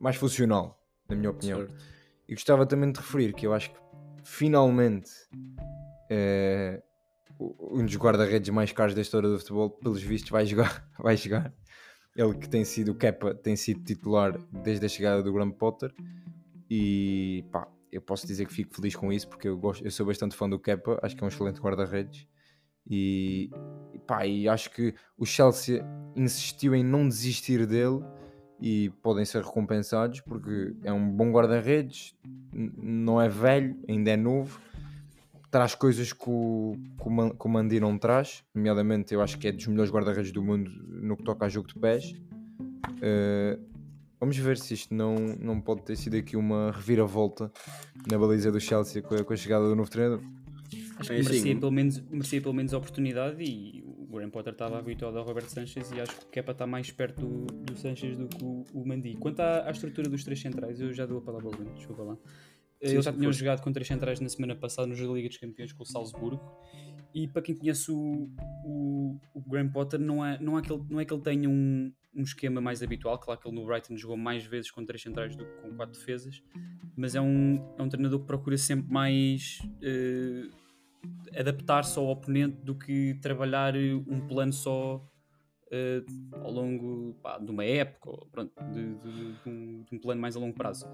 mais funcional na minha opinião Certo. e gostava também de referir que eu acho que finalmente o- um dos guarda-redes mais caros da história do futebol, pelos vistos, vai jogar. Vai jogar. Ele que tem sido o Kepa, tem sido titular desde a chegada do Graham Potter. E pá, eu posso dizer que fico feliz com isso porque eu, gosto, eu sou bastante fã do Kepa, acho que é um excelente guarda-redes. E pá, e acho que o Chelsea insistiu em não desistir dele e podem ser recompensados porque é um bom guarda-redes, não é velho, ainda é novo, traz coisas que o, que o, Man- que o Mandi não traz, nomeadamente eu acho que é dos melhores guarda-redes do mundo no que toca a jogo de pés. Eh, vamos ver se isto não, não pode ter sido aqui uma reviravolta na baliza do Chelsea com a, com a chegada do novo treinador. Acho que assim, merecia, um- pelo menos, merecia pelo menos a oportunidade e Graham Potter estava habituado ao Roberto Sanchez e acho que o Kepa está mais perto do, do Sanchez do que o, o Mandi. Quanto à, à estrutura dos três centrais, eu já dou a palavra ao Bruno, desculpa lá. Sim, Eles já tinham jogado com três centrais na semana passada no jogo da Liga dos Campeões com o Salzburgo e para quem conhece o, o, o Graham Potter não é, não, é que ele, não é que ele tenha um, um esquema mais habitual, claro que ele no Brighton jogou mais vezes com três centrais do que com quatro defesas, mas é um, é um treinador que procura sempre mais eh, adaptar-se ao oponente do que trabalhar um plano só eh, ao longo pá, de uma época, ou, pronto, de, de- de um, de um plano mais a longo prazo.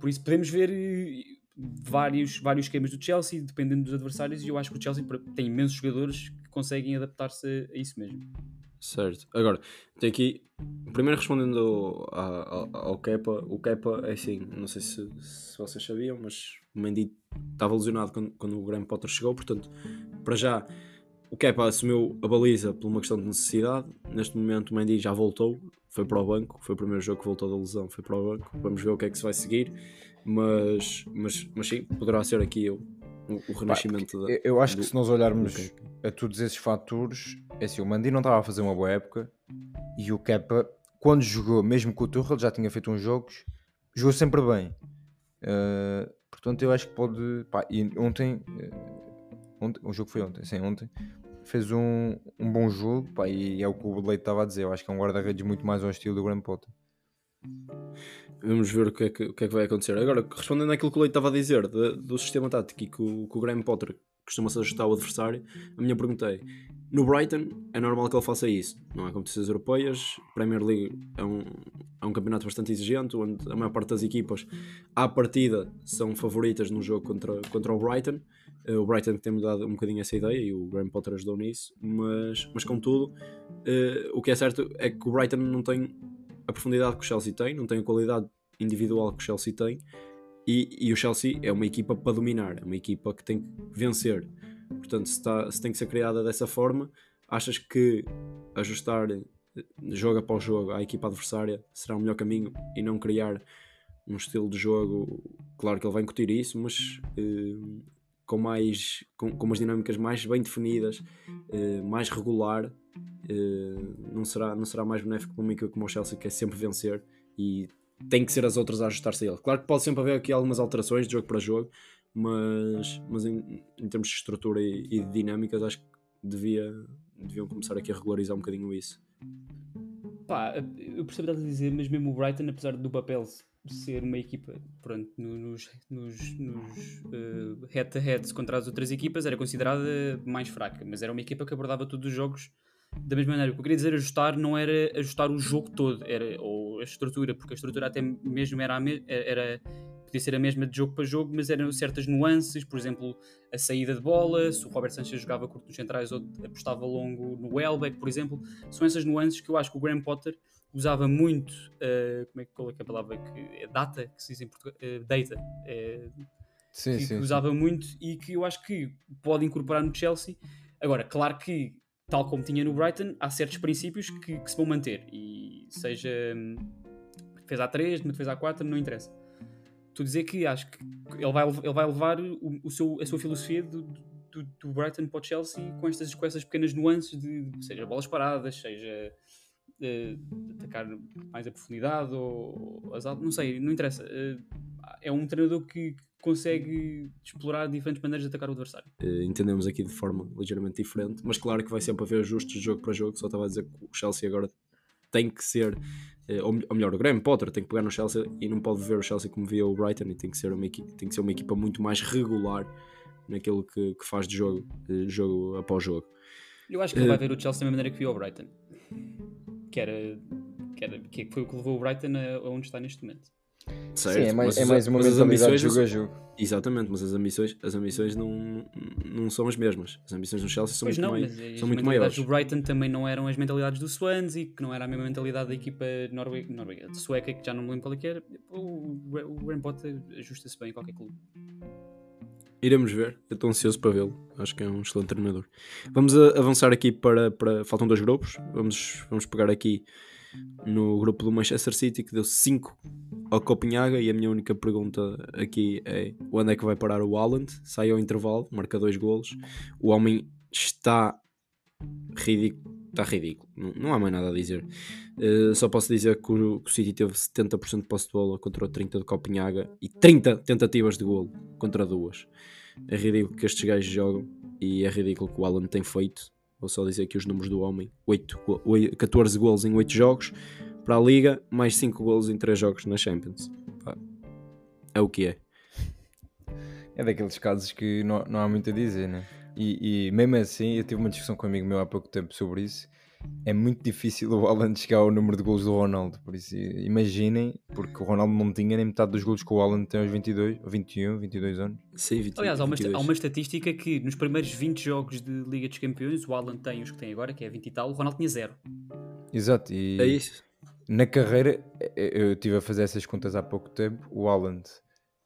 Por isso podemos ver eh, vários, vários esquemas do Chelsea, dependendo dos adversários, e eu acho que o Chelsea tem imensos jogadores que conseguem adaptar-se a isso mesmo. Certo. Agora, tem aqui. Primeiro respondendo ao, ao, ao Kepa, o Kepa é assim, não sei se, se vocês sabiam, mas o Mendy estava lesionado quando, quando o Graham Potter chegou, portanto, para já o Kepa assumiu a baliza por uma questão de necessidade. Neste momento o Mendy já voltou, foi para o banco, foi o primeiro jogo que voltou da lesão, foi para o banco. Vamos ver o que é que se vai seguir, mas, mas, mas sim, poderá ser aqui o, o, renascimento Pá, da, Eu acho do, que se nós olharmos a todos esses fatores, é assim, o Mendy não estava a fazer uma boa época e o Kepa, quando jogou, mesmo com o Tuchel, já tinha feito uns jogos, jogou sempre bem. Uh, portanto, eu acho que pode. Pá, e ontem, uh, ontem, o jogo foi ontem, sim, ontem, fez um, um bom jogo pá, e é o que o Leite estava a dizer. Eu acho que é um guarda-redes muito mais ao estilo do Graham Potter. Vamos ver o que, é que, o que, é que vai acontecer. Agora, respondendo àquilo que o Leite estava a dizer de, do sistema tático e que o, que o Graham Potter costuma-se ajustar ao adversário, a minha pergunta é: no Brighton é normal que ele faça isso. Não há competições europeias, Premier League é um, é um campeonato bastante exigente, onde a maior parte das equipas à partida são favoritas no jogo contra, contra o Brighton. Uh, o Brighton tem mudado um bocadinho essa ideia e o Graham Potter ajudou nisso, mas, mas contudo, uh, o que é certo é que o Brighton não tem a profundidade que o Chelsea tem, não tem a qualidade individual que o Chelsea tem, e, e o Chelsea é uma equipa para dominar, é uma equipa que tem que vencer. Portanto, se, está, se tem que ser criada dessa forma, achas que ajustar eh, jogo após jogo à equipa adversária será o melhor caminho e não criar um estilo de jogo? Claro que ele vai incutir isso, mas eh, com, mais, com, com umas dinâmicas mais bem definidas, eh, mais regular, eh, não, será, não será mais benéfico para uma equipa como o Chelsea, que é sempre vencer e tem que ser as outras a ajustar-se a ele. Claro que pode sempre haver aqui algumas alterações de jogo para jogo, mas, mas em, em termos de estrutura e, e, de dinâmicas, acho que devia, deviam começar aqui a regularizar um bocadinho isso. Pá, eu percebo o que dizer, mas mesmo o Brighton, apesar do papel ser uma equipa, pronto, nos, nos, nos uh, head-to-heads contra as outras equipas, era considerada mais fraca, mas era uma equipa que abordava todos os jogos da mesma maneira. O que eu queria dizer ajustar não era ajustar o jogo todo, era, ou a estrutura, porque a estrutura até mesmo era, era podia ser a mesma de jogo para jogo, mas eram certas nuances, por exemplo, a saída de bola, se o Robert Sanchez jogava curto nos centrais ou apostava longo no Welbeck, por exemplo, são essas nuances que eu acho que o Graham Potter usava muito, uh, como é que, qual é, que é a palavra, que é data, que se diz em português, uh, data, é, sim, que, sim, que usava sim. muito e que eu acho que pode incorporar no Chelsea. Agora, claro que tal como tinha no Brighton, há certos princípios que, que se vão manter. E seja hum, defesa A3, defesa A4, não interessa. Estou a dizer que acho que ele vai, ele vai levar o, o seu, a sua filosofia do, do, do, Brighton para o Chelsea com estas, com essas pequenas nuances de, seja bolas paradas, seja de atacar mais a profundidade ou as altas, não sei, não interessa. Eh, é um treinador que consegue explorar diferentes maneiras de atacar o adversário. Uh, entendemos aqui de forma ligeiramente diferente, mas claro que vai sempre haver ajustes jogo para jogo. Só estava a dizer que o Chelsea agora tem que ser, uh, ou melhor, o Graham Potter tem que pegar no Chelsea e não pode ver o Chelsea como via o Brighton e tem que ser uma equipa, tem que ser uma equipa muito mais regular naquilo que, que faz de jogo, de jogo após jogo. Eu acho que ele vai ver o Chelsea da mesma maneira que viu o Brighton, que era, que, era, que foi o que levou o Brighton a onde está neste momento. Certo, Sim, é mais, é mais uma mentalidade de jogo a jogo. Exatamente, mas as ambições, as ambições não, não são as mesmas. As ambições do Chelsea são pois muito, não, mai são muito maiores. As mentalidades do Brighton também não eram as mentalidades do Swansea, que não era a mesma mentalidade da equipa noruega, sueca, que já não me lembro qual é que era. O, o Graham Potter ajusta-se bem em qualquer clube. Iremos ver, eu estou ansioso para vê-lo. Acho que é um excelente treinador. Vamos avançar aqui para, para. Faltam dois grupos. Vamos, vamos pegar aqui no grupo do Manchester City que deu 5 ao Copenhaga e a minha única pergunta aqui é onde é que vai parar o Haaland? Sai ao intervalo, marca dois golos. O homem está ridículo. Está ridículo, não, não há mais nada a dizer. Uh, só posso dizer que o, que o City teve 70% de posse de bola contra o 30 de Copenhaga e 30 tentativas de golo contra duas. É ridículo que estes gajos jogam e é ridículo que o Alan tem feito. Vou só dizer aqui os números do homem: 8, 14 golos em 8 jogos para a Liga, mais 5 golos em 3 jogos na Champions. É o que é. É daqueles casos que não, não há muito a dizer, né? E, e mesmo assim, eu tive uma discussão com um amigo meu há pouco tempo sobre isso. é muito difícil o Haaland chegar ao número de gols do Ronaldo. Por isso, imaginem, porque o Ronaldo não tinha nem metade dos gols que o Haaland tem aos 22, ou 21, 22 anos. Sim, 20, Aliás, há uma, 22. há uma estatística que nos primeiros 20 jogos de Liga dos Campeões, o Haaland tem os que tem agora, que é 20 e tal, o Ronaldo tinha zero. Exato, e É isso. Na carreira, eh, eu estive a fazer essas contas há pouco tempo. O Haaland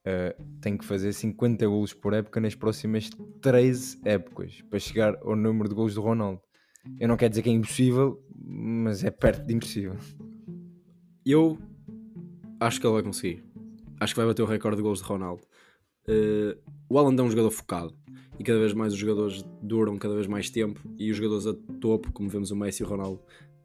eh, tem que fazer 50 golos por época nas próximas 13 épocas para chegar ao número de gols do Ronaldo. Eu não quero dizer que é impossível, mas é perto de impossível. Eu acho que ele vai conseguir. Acho que vai bater o recorde de gols de Ronaldo. Eh, o Haaland é um jogador focado e cada vez mais os jogadores duram cada vez mais tempo e os jogadores a topo, como vemos o Messi e o Ronaldo,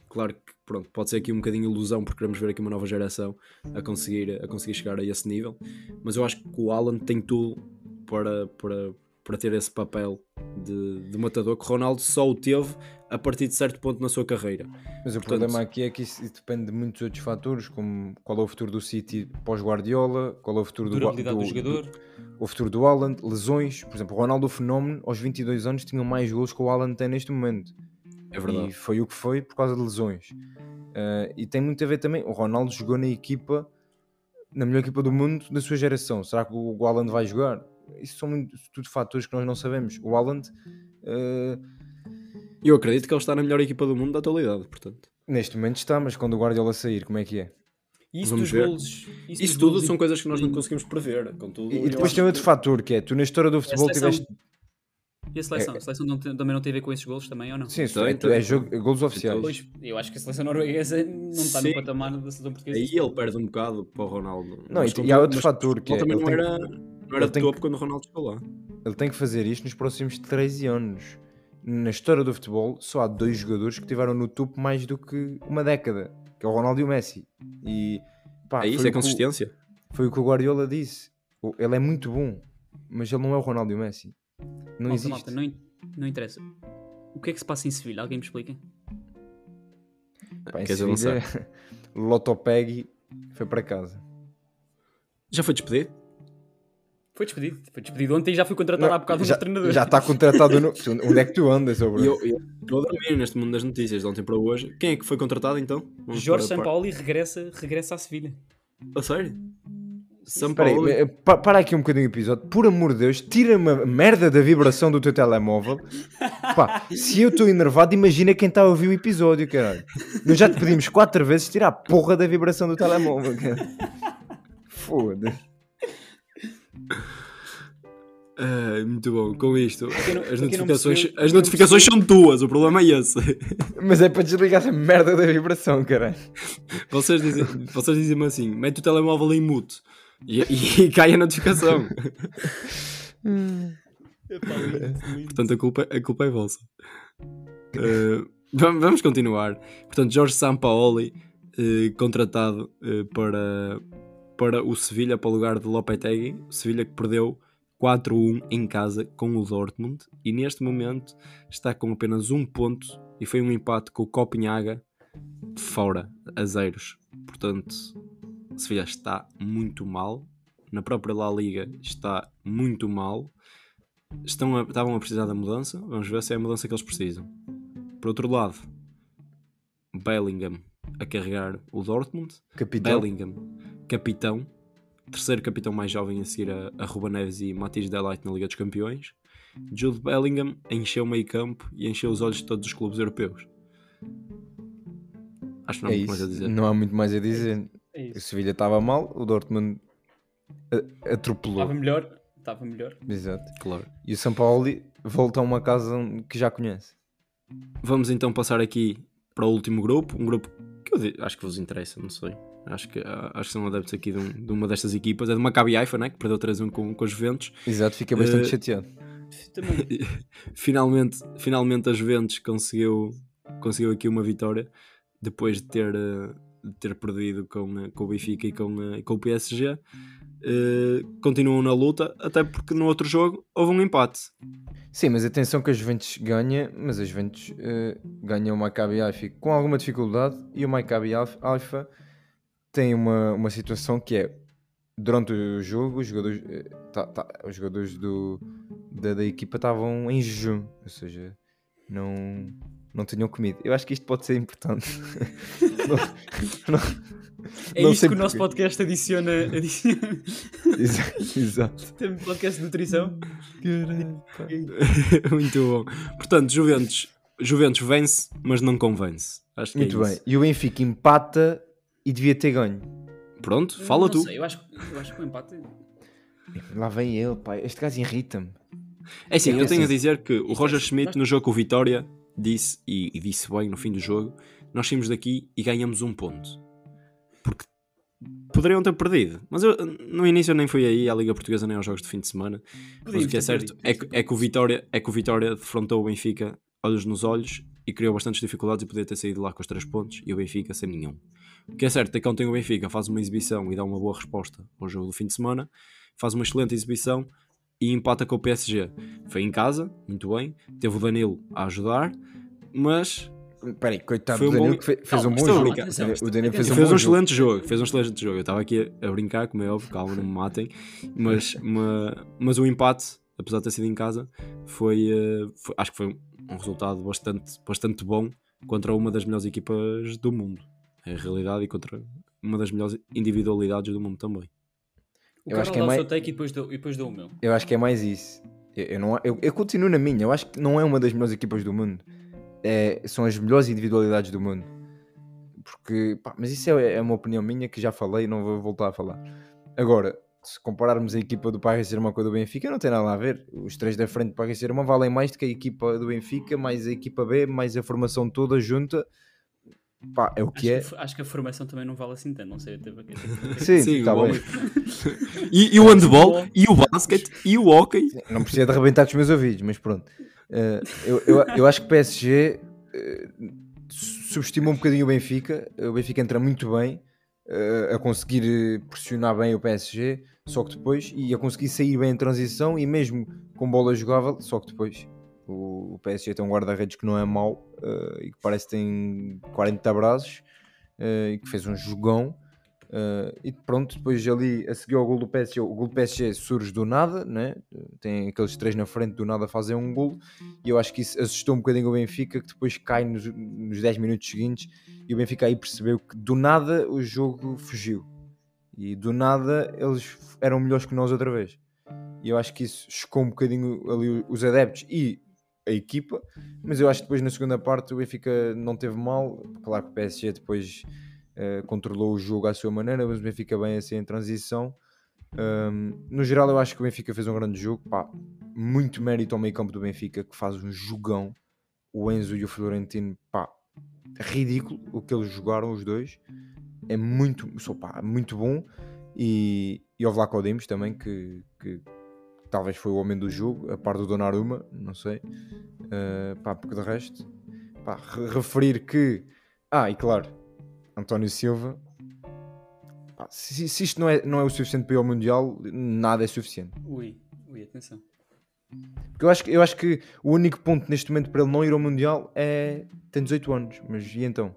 claro que pronto, pode ser aqui um bocadinho ilusão porque queremos ver aqui uma nova geração a conseguir, a conseguir chegar a esse nível, mas eu acho que o Haaland tem tudo para, para, para ter esse papel de, de matador que o Ronaldo só o teve a partir de certo ponto na sua carreira. Mas o Portanto- problema aqui é que isso depende de muitos outros fatores, como qual é o futuro do City pós-Guardiola, qual é o futuro do, do, do, jogador. o futuro do Haaland, lesões. Por exemplo, o Ronaldo Fenómeno, aos 22 anos, tinha mais gols que o Haaland tem neste momento. É verdade. E foi o que foi por causa de lesões. Ah, e tem muito a ver também, o Ronaldo jogou na equipa, na melhor equipa do mundo da sua geração. Será que o Haaland vai jogar? Isso são muito, tudo fatores que nós não sabemos. O Haaland, ah, Eu acredito que ele está na melhor equipa do mundo da atualidade, portanto. neste momento está, mas quando o Guardiola sair, como é que é? Isso Vamos dos ver. golos. Isso, Isso dos tudo golos são e- coisas que nós não conseguimos prever. Contudo, E, e depois tem outro que- fator, que é, tu na história do futebol seleção- tiveste... E a seleção? A seleção não tem- também não tem a ver com esses golos também, ou não? Sim, Tem, é, tem. é jogo, é golos oficiais. Pois, eu acho que a seleção norueguesa não está Sim. no patamar da seleção portuguesa. Aí ele perde um bocado para o Ronaldo. Não, Mas e- contudo- e há outro mas fator que é, Ele não tem- era, não era tem topo que- quando o Ronaldo chegou lá. Ele tem que fazer isto nos próximos 13 anos. Na história do futebol, só há dois jogadores que estiveram no topo mais do que uma década, que é o Ronaldo e o Messi. E pá, É isso, é que o- consistência. Foi o que o Guardiola disse. Ele é muito bom, mas ele não é o Ronaldo e o Messi. Não Malta, existe. malta, não, in- não interessa. O que é que se passa em Sevilha? Alguém me explica? Pá, em Queres Sevilha, avançar? Lotopegui foi para casa. Já foi despedido? Foi despedido. Foi despedido ontem e já foi contratado há bocado um já, treinador. já está contratado. No... Onde é que tu andas, sobre? Eu, eu, eu a dormir neste mundo das notícias de ontem para hoje. Quem é que foi contratado então? Vamos Jorge Sampaoli regressa, regressa à Sevilha. A sério? São Paulo. pa- para aqui um bocadinho o episódio. Por amor de Deus, tira-me a merda da vibração do teu telemóvel. Pá, se eu estou enervado, imagina quem está a ouvir o episódio, caralho. Nós já te pedimos quatro vezes tirar a porra da vibração do telemóvel, cara. Foda-se. Ah, muito bom, com isto. não- As notificações, percebeu- as notificações são tuas, o problema é esse. Mas é para desligar essa merda da vibração, caralho. Vocês dizem, vocês dizem-me assim: mete o telemóvel em mute e, e cai a notificação. Portanto, a culpa, a culpa é vossa. Uh, vam- vamos continuar. Portanto, Jorge Sampaoli, uh, contratado uh, para, para o Sevilha, para o lugar de Lopetegui. O Sevilha que perdeu 4-1 em casa com o Dortmund e neste momento está com apenas um ponto e foi um empate com o Copenhaga fora, a zeros. Portanto, o Sevilha está muito mal. Na própria La Liga está muito mal estão a, estavam a precisar da mudança. Vamos ver se é a mudança que eles precisam. Por outro lado, Bellingham a carregar o Dortmund. Capitão. Bellingham, capitão. Terceiro capitão mais jovem a seguir a, a Ruben Neves e Matisse Delight na Liga dos Campeões. Jude Bellingham encheu o meio campo e encheu os olhos de todos os clubes europeus. Acho que não há É muito mais a isso. dizer. Não há muito mais a dizer. É O. Sevilha estava mal, o Dortmund a- atropelou. Estava melhor. Estava melhor. Exato. Claro. E o São Paulo volta a uma casa que já conhece. Vamos então passar aqui para o último grupo, um grupo que eu acho que vos interessa, não sei. Acho que, ah, acho que são adeptos aqui de, um- de uma destas equipas, é de Maccabi Haifa, né? que perdeu 3-1 com, com os Juventus. Exato, fica bastante Eh, chateado. Finalmente, finalmente a Juventus conseguiu, conseguiu aqui uma vitória depois de ter, eh, de ter perdido com, eh, com o Benfica e com, eh, com o PSG. Eh, continuam na luta, até porque no outro jogo houve um empate. Sim, mas atenção que a Juventus ganha, mas a Juventus eh, ganha o Maccabi Haifa com alguma dificuldade e o Maccabi Haifa- tem uma, uma situação que é durante o jogo os jogadores, tá- tá- os jogadores do, da, da equipa estavam em jejum, ou seja, não, não tinham comido. Eu acho que isto pode ser importante. não, não, É não isto que o nosso porquê. podcast adiciona. adiciona... Exato, exato. Tem um podcast de nutrição. Muito bom. Portanto, Juventus, Juventus vence, mas não convence. Acho que Muito é bem. isso. E o Benfica empata e devia ter ganho. Pronto, fala não tu. Sei, eu, acho, eu acho que o empate. Lá vem ele, pai. Este gajo irrita-me. É assim, É eu tenho a assim- dizer que o Roger é- Schmidt no jogo com o Vitória disse, e, e disse bem no fim do jogo, nós saímos daqui e ganhamos um ponto. Porque poderiam ter perdido. Mas eu, no início nem fui aí à Liga Portuguesa nem aos jogos de fim de semana. Mas o que é ter certo é que, é que o Vitória, é que o Vitória defrontou o Benfica olhos nos olhos e criou bastantes dificuldades e podia ter saído lá com os três pontos e o Benfica sem nenhum. O que é certo é que ontem o Benfica faz uma exibição e dá uma boa resposta ao jogo do fim de semana, faz uma excelente exibição e empata com o PSG. Foi em casa, muito bem, teve o Danilo a ajudar, mas Peraí, coitado Foi do um Danilo bom- que fe- fez Calma, um bom jogo. O Danilo fez um fez bom um jogo. excelente jogo, fez um excelente jogo. Eu estava aqui a brincar, como é óbvio, calma, não me matem, mas, ma- mas o empate, apesar de ter sido em casa, foi, eh, foi- acho que foi um resultado bastante, bastante bom contra uma das melhores equipas do mundo. É a realidade e contra uma das melhores individualidades do mundo também. O Eu acho que é o mais- seu take e depois dou, e depois dou o meu. Eu acho que é mais isso. Eu, eu não, eu, eu continuo na minha. Eu acho que não é uma das melhores equipas do mundo. É, são as melhores individualidades do mundo. Porque, pá, mas isso é, é uma opinião minha que já falei e não vou voltar a falar. Agora, se compararmos a equipa do Paris Saint-Germain com a do Benfica, não tem nada a ver. Os três da frente do Paris Saint-Germain valem mais do que a equipa do Benfica, mais a equipa B, mais a formação toda junta. Pá, é o Acho que é. a fo- acho que a formação também não vale assim tanto. Não sei até para quê. Sim, Sim, tá bem. E, e o handball, e o basquete, e o hockey. Não precisa de arrebentar os meus ouvidos, mas pronto. Eh, eu, eu, eu acho que o PSG eh, subestimou um bocadinho o Benfica. O Benfica entra muito bem eh, a conseguir pressionar bem o PSG, só que depois, e a conseguir sair bem em transição e mesmo com bola jogável, só que depois. O, o PSG tem um guarda-redes que não é mau eh, e que parece que tem 40 abraços eh, e que fez um jogão. Uh, e pronto, depois ali a seguir ao gol do PSG, o gol do PSG surge do nada, né? tem aqueles três na frente, do nada fazem um gol, e eu acho que isso assustou um bocadinho o Benfica, que depois cai nos, nos 10 minutos seguintes, e o Benfica aí percebeu que do nada o jogo fugiu, e do nada eles eram melhores que nós outra vez, e eu acho que isso chocou um bocadinho ali os adeptos e a equipa, mas eu acho que depois na segunda parte o Benfica não teve mal, claro que o PSG depois Uh, controlou o jogo à sua maneira, mas o Benfica bem assim em transição. Um, no geral, eu acho que o Benfica fez um grande jogo. Pá, muito mérito ao meio campo do Benfica, que faz um jogão. O Enzo e o Florentino, pá, ridículo o que eles jogaram, os dois. É muito, só, pá, muito bom. E, e ao Vlaco Dimos também, que, que talvez foi o homem do jogo, a par do Donnarumma, não sei. Uh, pá, porque de resto, pá, re- referir que. Ah, e claro, António Silva. Pá, Se, se isto não é, não é o suficiente para ir ao Mundial, nada é suficiente. Ui, ui, atenção. Porque eu acho, que- eu acho que o único ponto neste momento para ele não ir ao Mundial é. tem 18 anos. Mas e então?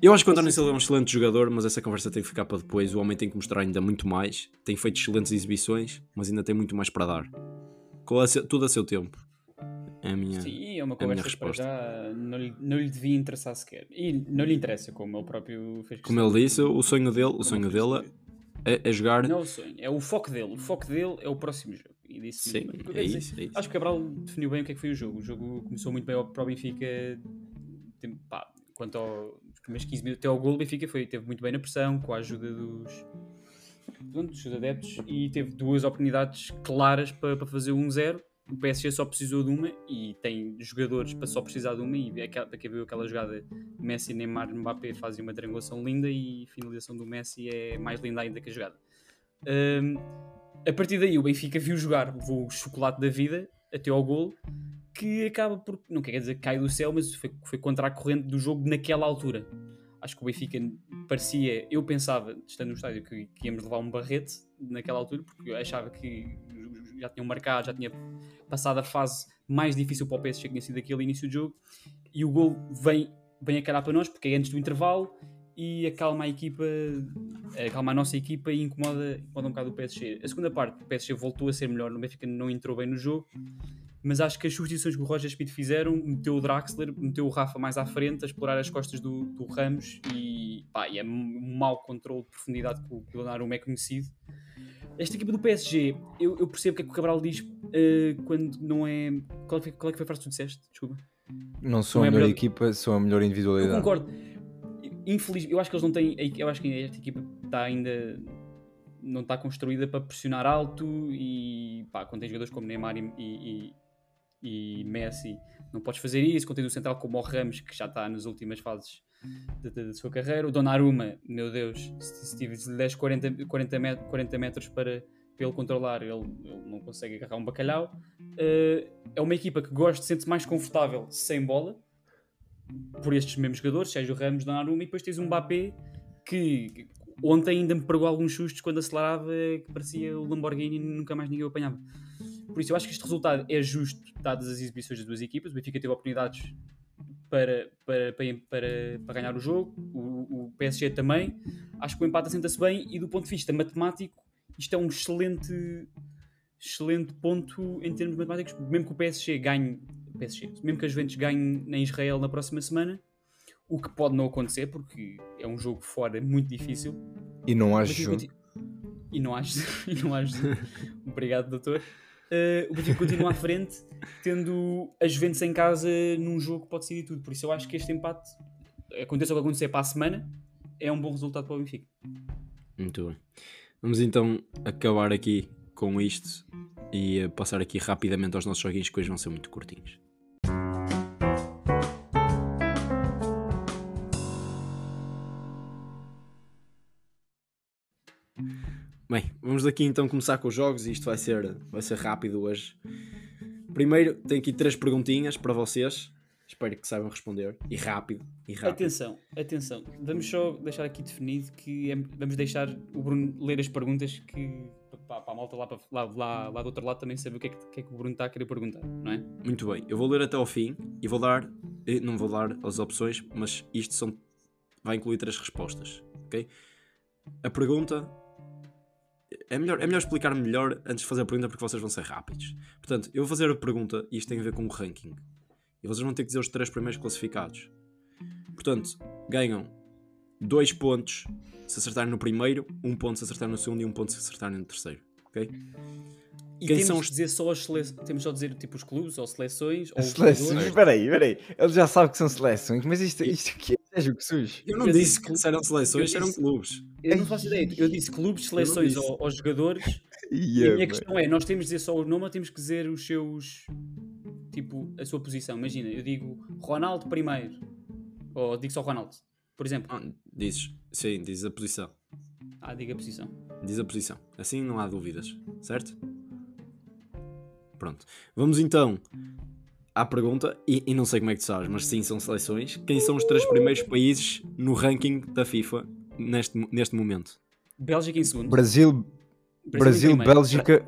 Eu acho que o António Silva é um excelente jogador, mas essa conversa tem que ficar para depois. O homem tem que mostrar ainda muito mais. Tem feito excelentes exibições, mas ainda tem muito mais para dar. Tudo a seu tempo. É a minha. Sim, é uma minha conversa que para resposta. já não lhe, não lhe devia interessar sequer. E não lhe interessa, como ele próprio fez Como ele disse, o sonho dele, o sonho dele é, é jogar. Não é o sonho, é o foco dele. O foco dele é o próximo jogo. E disse Sim, é dizer, isso, é isso. Acho que Cabral definiu bem o que é que foi o jogo. O jogo começou muito bem para o Benfica. Pá, quanto ao, primeiros 15 minutos até ao gol, o Benfica foi, teve muito bem na pressão, com a ajuda dos, dos adeptos, e teve duas oportunidades claras para, para fazer o 1-0. O PSG só precisou de uma e tem jogadores para só precisar de uma. E é aquela, jogada, Messi, Neymar, Mbappé fazem uma triangulação linda e a finalização do Messi é mais linda ainda que a jogada. Hum, a partir daí o Benfica viu jogar, o chocolate da vida até ao gol, que acaba por, não quer dizer que cai do céu, mas foi, foi contra a corrente do jogo naquela altura. Acho que o Benfica parecia, eu pensava, estando no estádio, que, que íamos levar um barrete naquela altura, porque eu achava que já tinham marcado, já tinha passado a fase mais difícil para o PSG que tinha sido aquele início do jogo, e o gol vem, vem a calhar para nós, porque é antes do intervalo, e acalma a equipa, acalma a nossa equipa e incomoda, incomoda um bocado o PSG. A segunda parte, o PSG voltou a ser melhor, o Benfica não entrou bem no jogo, mas acho que as substituições que o Roger Smith fizeram, meteu o Draxler, meteu o Rafa mais à frente, a explorar as costas do, do Ramos e, pá, e é um mau controle de profundidade que o, que o Donnarumma é conhecido. Esta equipa do PSG, eu, eu percebo o que é que o Cabral diz uh, quando não é. Qual, foi, qual é que foi a frase que tu disseste? Desculpa. Não sou Não a é melhor equipa, sou a melhor Eu individualidade. concordo. Infeliz, eu acho que eles não têm. Eu acho que esta equipa está ainda. Não está construída para pressionar alto e pá, quando tens jogadores como Neymar e, e, e- Messi, não podes fazer isso. Quando tens o central como o Ramos, que já está nas últimas fases da, sua carreira. O Donnarumma, meu Deus, se, se tive- se lhe des 40, 40, met- 40 metros para, para ele controlar, ele, ele não consegue agarrar um bacalhau. Eh, é uma equipa que gosta, sente-se mais confortável sem bola por estes mesmos jogadores, Sérgio Ramos, Donnarumma, e depois tens um Mbappé que ontem ainda me pregou alguns sustos quando acelerava que parecia o Lamborghini e nunca mais ninguém o apanhava. Por isso eu acho que este resultado é justo, dadas as exibições das duas equipas. O Benfica teve oportunidades para, para, para, para, ganhar o jogo, o, o PSG também. Acho que o empate assenta-se bem e do ponto de vista matemático isto é um excelente excelente ponto em termos matemáticos, mesmo que o PSG ganhe PSG, mesmo que a Juventus ganhe em Israel na próxima semana, o que pode não acontecer porque é um jogo fora muito difícil. E não acho E não acho, e não acho. Obrigado, doutor. Eh, o Benfica continua à frente, tendo a Juventus em casa num jogo que pode decidir tudo. Por isso eu acho que este empate, aconteça o que acontecer para a semana, é um bom resultado para o Benfica. Muito bem. Vamos então acabar aqui com isto e eh, passar aqui rapidamente aos nossos joguinhos que hoje vão ser muito curtinhos. Bem, vamos aqui então começar com os jogos e isto vai ser, vai ser rápido hoje. Primeiro, tenho aqui três perguntinhas para vocês. Espero que saibam responder. E rápido. E rápido. Atenção, atenção. Vamos só deixar aqui definido que é- vamos deixar o Bruno ler as perguntas que para, para a malta lá, para, lá, lá, lá do outro lado também saber o que é que, o que é que o Bruno está a querer perguntar, não é? Muito bem, eu vou ler até ao fim e vou dar, eh, não vou dar as opções, mas isto são, vai incluir três respostas, ok? A pergunta, é melhor, é melhor explicar melhor antes de fazer a pergunta porque vocês vão ser rápidos. Portanto, eu vou fazer a pergunta e isto tem a ver com o ranking. E vocês vão ter que dizer os três primeiros classificados. Portanto, ganham dois pontos se acertarem no primeiro, um ponto se acertarem no segundo e um ponto se acertarem no terceiro, ok? E Quem temos são os- dizer só as seleções, temos só de dizer tipo os clubes ou seleções ou os Seleções, espera aí, espera aí. Ele já sabe que são seleções, mas isto, isto aqui é jogo sujo. Eu não Eu disse disse que eram seleções, eu eram disse- clubes. Eu não faço ideia, eu disse clubes, seleções disse. ou, ou jogadores. E Yeah, a minha mano. questão é, nós temos de dizer só o nome ou temos que dizer os seus tipo, a sua posição. Imagina, eu digo Ronaldo primeiro. Ou digo só Ronaldo. Por exemplo. Ah, dizes, sim, dizes a posição. Ah, diga a posição. Diz a posição. Assim não há dúvidas, certo? Pronto. Vamos então à pergunta, e, e não sei como é que tu sabes, mas sim, são seleções. Quem são os três primeiros países no ranking da FIFA neste, neste momento? Bélgica em segundo. Brasil, Brasil, em primeiro. Bélgica.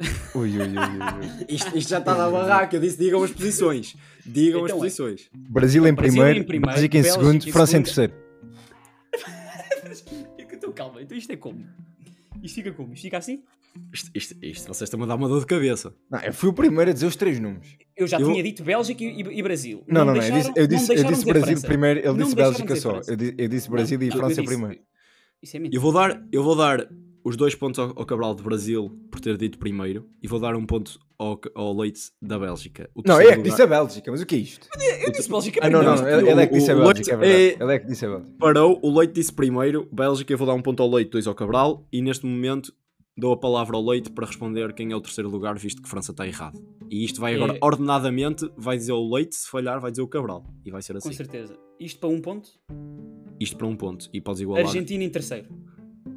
Ui, ui, ui, ui, ui. Isto, isto já está na barraca, eu disse digam as posições. Digam Então é. as posições. Brasil em Brasil primeiro, em primeiro, Bélgica em Bélgica segundo, em França em segundo. terceiro. Então calma, então isto é como? Isto fica como? Isto fica assim? Isto, isto, isto vocês estão a dar uma dor de cabeça. Não, eu fui o primeiro a dizer os três números. Eu já Eu- tinha dito Bélgica e, e Brasil. Não, não, não. Eu deixaram- disse, eu disse, eu disse Brasil França. primeiro, ele Não disse Bélgica só. Eu disse, eu disse Brasil e eu França disse- primeiro. Isso é mentira. Eu vou dar, eu vou dar os dois pontos ao, ao Cabral de Brasil por ter dito primeiro e vou dar um ponto ao, ao Leite da Bélgica. O Não, é que lugar- disse a Bélgica, mas o que é isto? Eu disse Bélgica Ah, não, primeiro. não, ele, ele é que disse a Bélgica, é verdade. é- Ele é que disse a Bélgica. Parou, o Leite disse primeiro, Bélgica, eu vou dar um ponto ao Leite, dois ao Cabral, e neste momento dou a palavra ao Leite para responder quem é o terceiro lugar, visto que França está errado. E isto vai agora, É- ordenadamente, vai dizer o Leite, se falhar, vai dizer o Cabral. E vai ser Com assim. certeza. Isto para um ponto. Isto para um ponto. E podes igualar. Argentina em terceiro.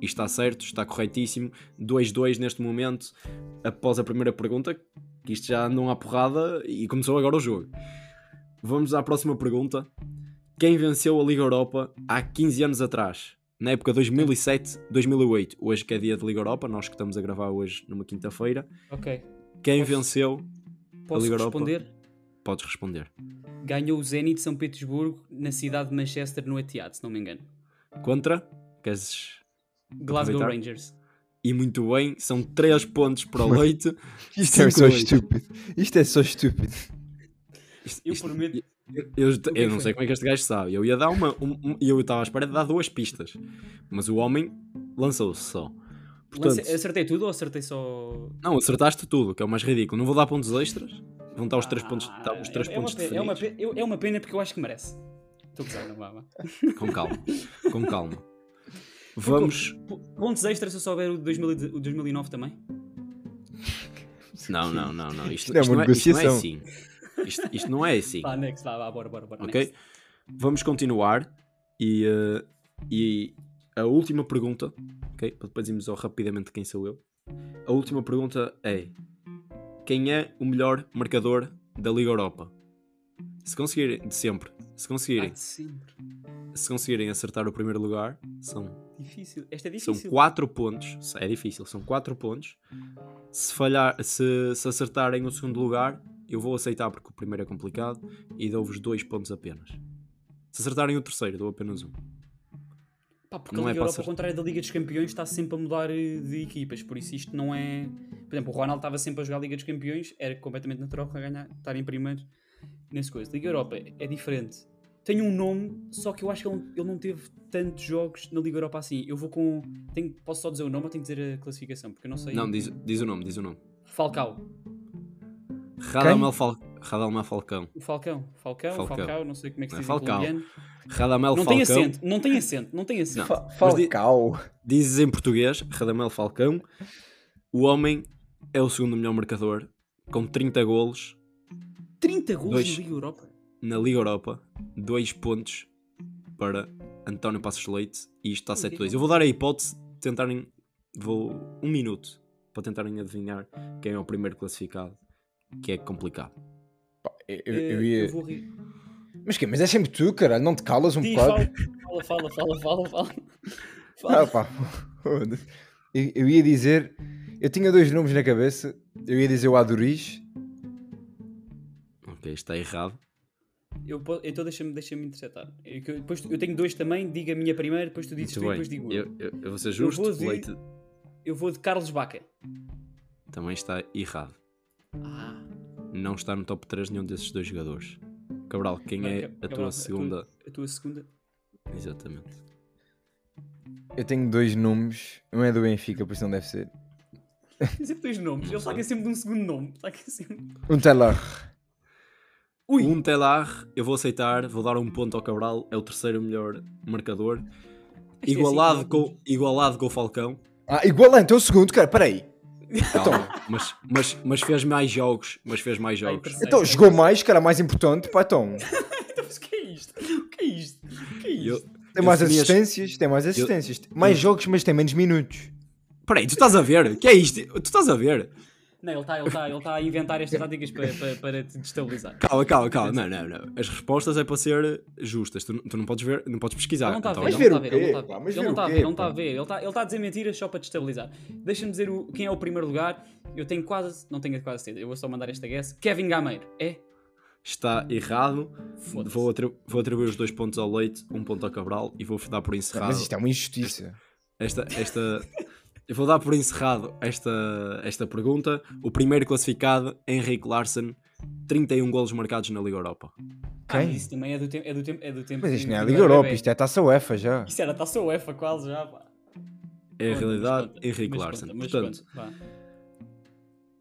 Isto está certo, está corretíssimo. 2-2 neste momento, após a primeira pergunta, que isto já andam à porrada e começou agora o jogo. Vamos à próxima pergunta. Quem venceu a Liga Europa há 15 anos atrás? Na época 2007-2008. Hoje que é dia de Liga Europa, nós que estamos a gravar hoje numa quinta-feira. Ok. Quem Posso- venceu? Posso Liga Europa. responder? Podes responder. Ganhou o Zenit de São Petersburgo na cidade de Manchester no Etihad, se não me engano. Contra? Queres... Glasgow Aproveitar? Rangers. E muito bem, são 3 pontos para o Leite. Isto é só estúpido. Isto é só estúpido. Eu prometo. Eu, eu- eu não sei como é que este gajo sabe. Eu ia dar uma. um- um- eu estava à espera de dar duas pistas. Mas o homem lançou-se só. Portanto, Lance- Acertei tudo ou acertei só. não, acertaste tudo, que é o mais ridículo. Não vou dar pontos extras. Vão estar os 3 pontos, Ah, tá, os três é, pontos é, uma pena, é, uma pena, é uma pena porque eu acho que merece. Estou a não vá. Com calma. Com calma. Vamos. Pontos extras se eu souber o, de 2000 e de- o 2009 também? Não, não, não, não. Isto, Isto é isto uma não, é, isto não é negociação. assim. Isto, isto não é assim. Vá, next, vá, vá, bora, bora, bora. Ok? next. Vamos continuar. E, eh, e a última pergunta, ok? Para depois irmos ao rapidamente quem sou eu. A última pergunta é: Quem é o melhor marcador da Liga Europa? Se conseguirem, de sempre, se Ah, conseguirem, de sempre. se conseguirem acertar o primeiro lugar, são Difícil. Esta é São difícil. 4 pontos. É difícil, são 4 pontos. Se falhar, se, se acertarem o segundo lugar, eu vou aceitar porque o primeiro é complicado e dou-vos 2 pontos apenas. Se acertarem o terceiro, dou apenas um. Pá, porque Não a é Liga para Europa, ao contrário da Liga dos Campeões, está sempre a mudar eh, de equipas. Por isso isto não é. Por exemplo, o Ronaldo estava sempre a jogar a Liga dos Campeões, era completamente natural para ganhar, estar em primeiro nesse coisa. Liga Europa é diferente. Tem um nome, só que eu acho que ele, ele não teve tantos jogos na Liga Europa assim. Eu vou com. Tenho, posso só dizer o nome ou tenho que dizer a classificação? Porque eu não sei. Não, diz, diz o nome, diz o nome. Falcao. Radamel, Fal, Radamel Falcão. O Falcão. Falcão, Falcão. Falcao, não sei como é que se é diz Falcao. em colombiano. Radamel Não tem Falcão. acento, não tem acento, não tem acento. Não. Fa- Mas di- Falcao. Dizes em português, Radamel Falcão. O homem é o segundo melhor marcador, com 30 golos 30 gols Dois. na Liga Europa. na Liga Europa, 2 pontos para António Passos Leite e isto está 7-2. Eu vou dar a hipótese de tentarem, vou um minuto para tentarem adivinhar quem é o primeiro classificado, que é complicado. Eu, Eh, eu ia... eu vou rir. Mas que? Mas é sempre tu, caralho. Não te calas um Diz, bocado? fala, fala, fala, fala, fala. Ah, pá. Eu, eu ia dizer. Eu tinha dois nomes na cabeça. Eu ia dizer o Aduriz. Ok, está errado. Eu então deixa-me deixa interceptar. Eu, eu- depois, eu tenho dois também, diga a minha primeiro, depois tu dizes Muito tu e depois digo eu. Eu, eu, eu vou ser justo, vou dizer- Leite Eu vou de Carlos Baca. também está errado. Ah, Não está no top 3 nenhum desses dois jogadores. Cabral, quem é a tua segunda? A tua segunda. Exatamente. Eu tenho dois nomes. Um é do Benfica, por isso não deve ser. Tem sempre dois nomes. Ele saca sempre de um segundo nome. Saca sempre. Um Telar. Ui! Um Telar, eu vou aceitar, vou dar um ponto ao Cabral, é o terceiro melhor marcador. Isto é Igualado, assim, com, igualado com o Falcão. Ah, igual lá, então o segundo, cara. Peraí. Calma, mas, mas, mas fez mais jogos. Mas fez mais Ai, jogos. Então, jogou mais, que era mais importante. Pá, então. Então, mas o que é isto? O que é isto? O que é Eu- isto? Tem mais assistências, tem mais assistências. Mais jogos, mas tem menos minutos. Peraí, tu estás a ver? que é isto? Tu estás a ver? Não, ele está ele tá, ele tá a inventar estas táticas para, para, para te destabilizar. Calma, calma, calma. Não, não, não. As respostas é para ser justas. Tu, tu não podes ver, não podes pesquisar. Ele não está a ver, Então, Mas ele ver não o está a ver, ele não está a pá? ver. Ele não está a ver, ele está a ver. Ele está está a dizer mentiras só para destabilizar. Deixa-me dizer o, quem é o primeiro lugar. Eu tenho quase, não tenho quase certeza, eu vou só mandar esta guess. Kevin Gameiro, é? Está errado. Vou, atri- vou atribuir os dois pontos ao Leite, um ponto ao Cabral e vou dar por encerrado. Mas isto é uma injustiça. esta, esta, eu vou dar por encerrado esta, esta pergunta. O primeiro classificado, Henrique Larsen, 31 golos marcados na Liga Europa. Ah, mas isso também é do tempo. É do tempo, é do tempo Mas isto não é a Liga Europa, bebé. isto é a taça UEFA já. Isso era a taça UEFA quase já, pá. É a realidade, mas conta, Henrique Larsen. conta, Portanto, conta,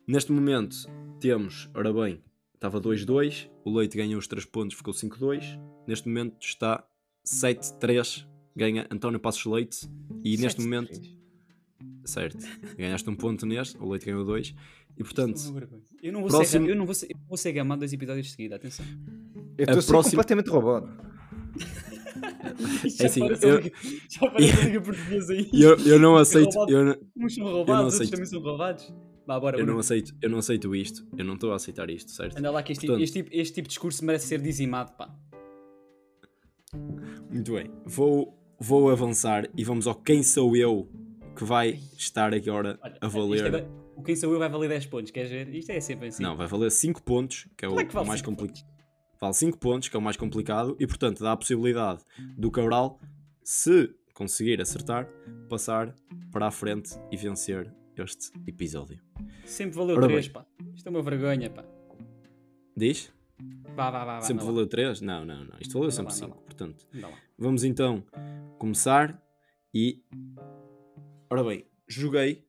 neste momento temos, ora bem, estava 2-2, o Leite ganhou os 3 pontos, ficou 5-2. Neste momento está 7-3, ganha António Passos Leite e neste momento, três. Certo, ganhaste um ponto neste, o Leite ganhou 2 e portanto, é vergonha. Eu não vou próximo- ser, eu não vou ser, eu vou ser gamado dois episódios de seguida, atenção. Eu estou próxima- completamente roubado. É assim, eu- Liga- já a Liga Portuguesa aí. eu, eu não aceito, eu não, Uns são não roubados, outros aceito. também são roubados. Vá, bora, eu não aceito, eu não aceito isto, eu não estou a aceitar isto, certo? Anda lá que este, Portanto- este, tipo, este tipo de discurso merece ser dizimado, pá. Muito bem, vou, vou avançar e vamos ao quem sou eu que vai estar agora Olha, a isto valer. agora- o quem sou eu vai valer 10 pontos, queres ver? Isto é sempre assim. Não, vai valer 5 pontos, que é o Como é que vale mais cinco complicado. Vale 5 pontos, que é o mais complicado, e portanto dá a possibilidade do Cabral, se conseguir acertar, passar para a frente e vencer este episódio. Sempre valeu Ora 3, bem. pá. Isto é uma vergonha, pá. Diz? Vá, vá, vá. Sempre valeu 3? Não, não, não. Isto valeu Anda sempre lá, anda 5. lá. Portanto, vamos então começar e. Ora bem, joguei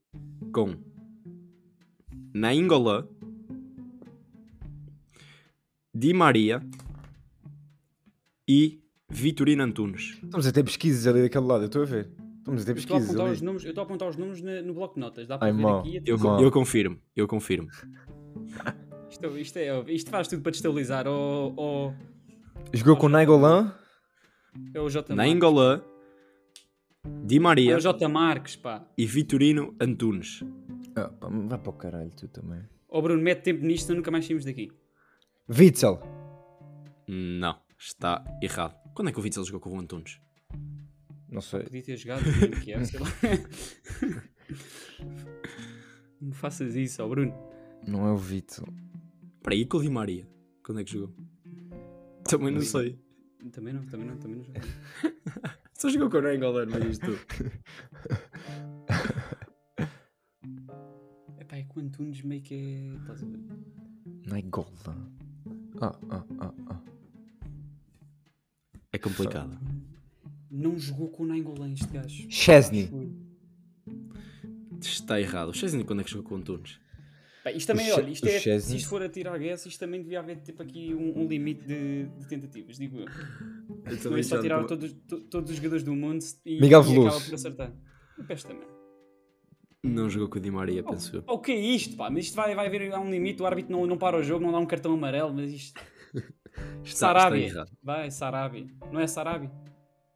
com Nainggolan, Di Maria e Vitorino Antunes. Estamos a ter pesquisas ali daquele lado, eu estou a ver. Estamos a ter Eu estou a pesquisas apontar os ali. números, eu estou a apontar os números na- no bloco de notas. Dá para Ai, ver mau. aqui. Eu, Mal. eu confirmo, eu confirmo. Isto, isto, é, isto faz tudo para destabilizar. Ou, ou Jogou com Nainggolan, é o J. Nainggolan, Di É Maria o J. Marques, pá. e Vitorino Antunes. Ah, pá, vai para o caralho, tu também. Ó Bruno, mete tempo nisto, nunca mais saímos daqui. Witzel, Não, está errado. Quando é que o Witzel jogou com o Antunes? não sei. Podia ter jogado em Kiev, sei lá. Não faças isso, ó Bruno. Não é o Witzel. Espera aí, com o Di Maria. Quando é que jogou? Também não sei. Também não, também não, também não. Só jogou com o Nainggolan, mas isto. Epá, é que o Antunes meio que é. Estás a ver? Nainggolan. Ah, ah, ah, ah. É complicado. Não jogou com o Nainggolan este gajo. Chesney. Está errado. O Chesney quando é que jogou com o Antunes? Pá, isto também, O olha, isto é, se isto for a tirar guess, isto também devia haver tipo aqui um, um limite de, de tentativas, digo eu. Não é só tirar todos, to- todos os jogadores do mundo e, Miguel e acaba por acertar. O Peste também. Não jogou com o Di Maria, penso eu. O que é isto, pá? Mas isto vai, vai haver há um limite, o árbitro não, não para o jogo, não dá um cartão amarelo, mas isto... Está, está Sarabia. errado. Vai, Sarabia. Não é Sarabia?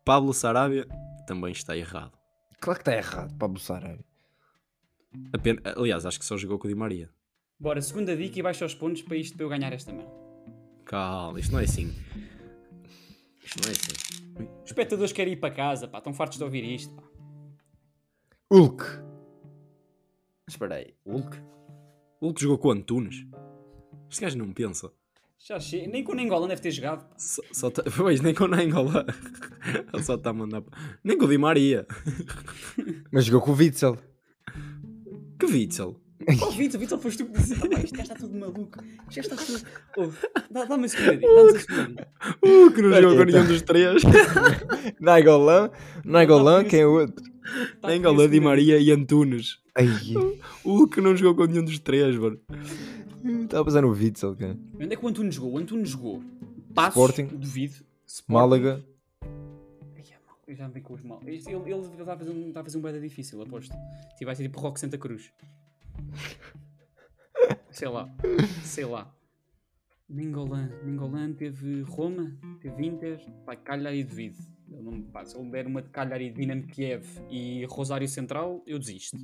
Pablo Sarabia também está errado. Claro que está errado, Pablo Sarabia. Apen- Aliás, acho que só jogou com o Di Maria. Bora, segunda dica e baixa os pontos para isto para eu ganhar esta merda. Calma, isto não é assim. Isto não é assim. Os espectadores querem ir para casa, pá. Estão fartos de ouvir isto, pá. Hulk. Espera aí, Hulk? Hulk jogou com o Antunes? Este gajo não pensa. Já chega. Nem com o Nengolan deve ter jogado, pá. Só, só tá... Pois, nem com o Nainggolan. Ele só está a mandar... Nem com o Di Maria. Mas jogou com o Witzel. Que Witzel? Oh, Vitor, Vitor, foste tu que disse. Isto já está tudo maluco. Isto já está tudo. Dá- Dá-me a segunda. Dá-nos a segunda. Uh, que não jogou com nenhum tá. dos três. Nainggolan. Nainggolan, quem é o outro? Dá-me a Nainggolan, Di Maria e Antunes. Ai, Uh, que não jogou com nenhum dos três, mano. estava a pensar no Witzel, cara. Onde é que o Antunes jogou? O Antunes jogou. Passos, Sporting. duvido. Sporting. Málaga. Ai, é. Eu já me vi com os mal. Este- Ele, ele está a fazer um, está a fazer um beda difícil, aposto. Tipo, vai ser tipo Rock Santa Cruz. Sei lá. Sei lá. Mingolan. Mingolan teve Roma, teve Inter. Pá, Cagliari devido. Ele não, pá, se ele der uma de Cagliari, Dinamo Kiev e Rosário Central, eu desisto.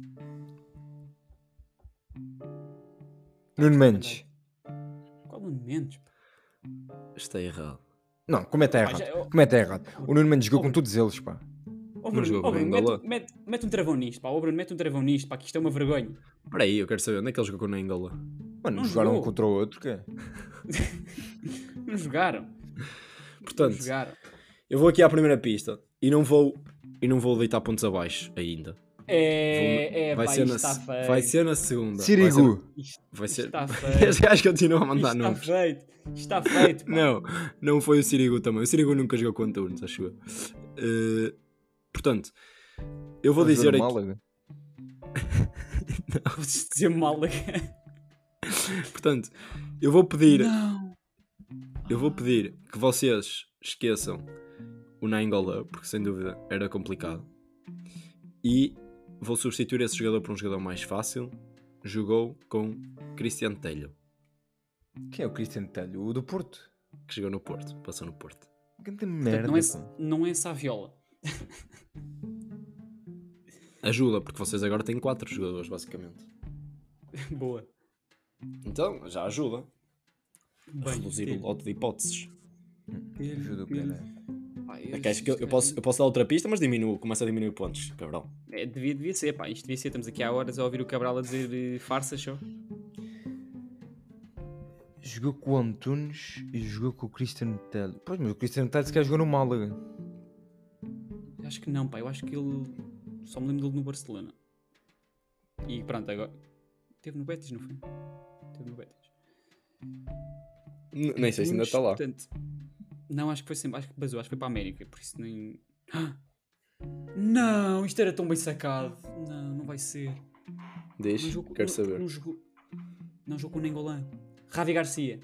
Nuno Mendes. Qual o Mendes? Está errado. Não, como é que está Pá, errado? Como é que está errado? O Nuno Mendes jogou Oh, com todos eles, pá. Oh, Não Bruno, jogou oh, Bruno, Angola. mete, mete, mete um travão nisto, pá. Oh, Bruno, mete um travão nisto, pá, que isto é uma vergonha. Espera aí, eu quero saber onde é que ele jogou com o Nainggolan. Mano, Não jogaram jogou. um contra o outro, que Não jogaram. Não Portanto, jogaram. eu vou aqui à primeira pista e não vou, e não vou deitar pontos abaixo ainda. É, é, vai, pá, ser na, está vai ser na segunda. Sirigu. Vai ser. está Vai ser... Este gajo continua a mandar está nomes. feito. Isto está feito. pá. Não, não foi o Sirigu também. O Sirigu nunca jogou com o Antunes, acho eu. Eh, portanto, eu vou dizer aqui. Málaga. Vou dizer Málaga. Portanto, eu vou pedir. Não. Eu vou pedir que vocês esqueçam o Nainggolan, porque sem dúvida era complicado. E vou substituir esse jogador por um jogador mais fácil. Jogou com Cristiano Telho, Quem é o Cristiano Telho? O do Porto? que jogou no Porto, passou no Porto. Portanto, merda. não, é, não é Saviola. Ajuda, porque vocês agora têm quatro jogadores, basicamente. Boa. Então, já ajuda. a Bem, reduzir ter- o lote de hipóteses. ter- Ajuda o É que acho que eu, eu posso, eu posso dar outra pista, mas diminuo, começa a diminuir pontos, cabrão. É, devia, devia ser, pá. Isto devia ser. Estamos aqui há horas a ouvir o Cabral a dizer eh, farsas só. Jogou com o Antunes e jogou com o Cristiano Telho. Pois, mas o Cristiano Telho se calhar jogou no Málaga. Acho que não, pá. Eu acho que ele. Só me lembro dele no Barcelona. E pronto, agora. Teve no Betis, não foi? Teve no Betis. N- Nem sei se ainda está lá. portanto, não, acho que foi sempre. Acho que basou, acho que foi para a América. Por isso nem. Ah! Não, isto era tão bem sacado. Não, não vai ser. Não jogou, quero não, saber. Não jogou, não jogou com nem Golã. Ravi Garcia.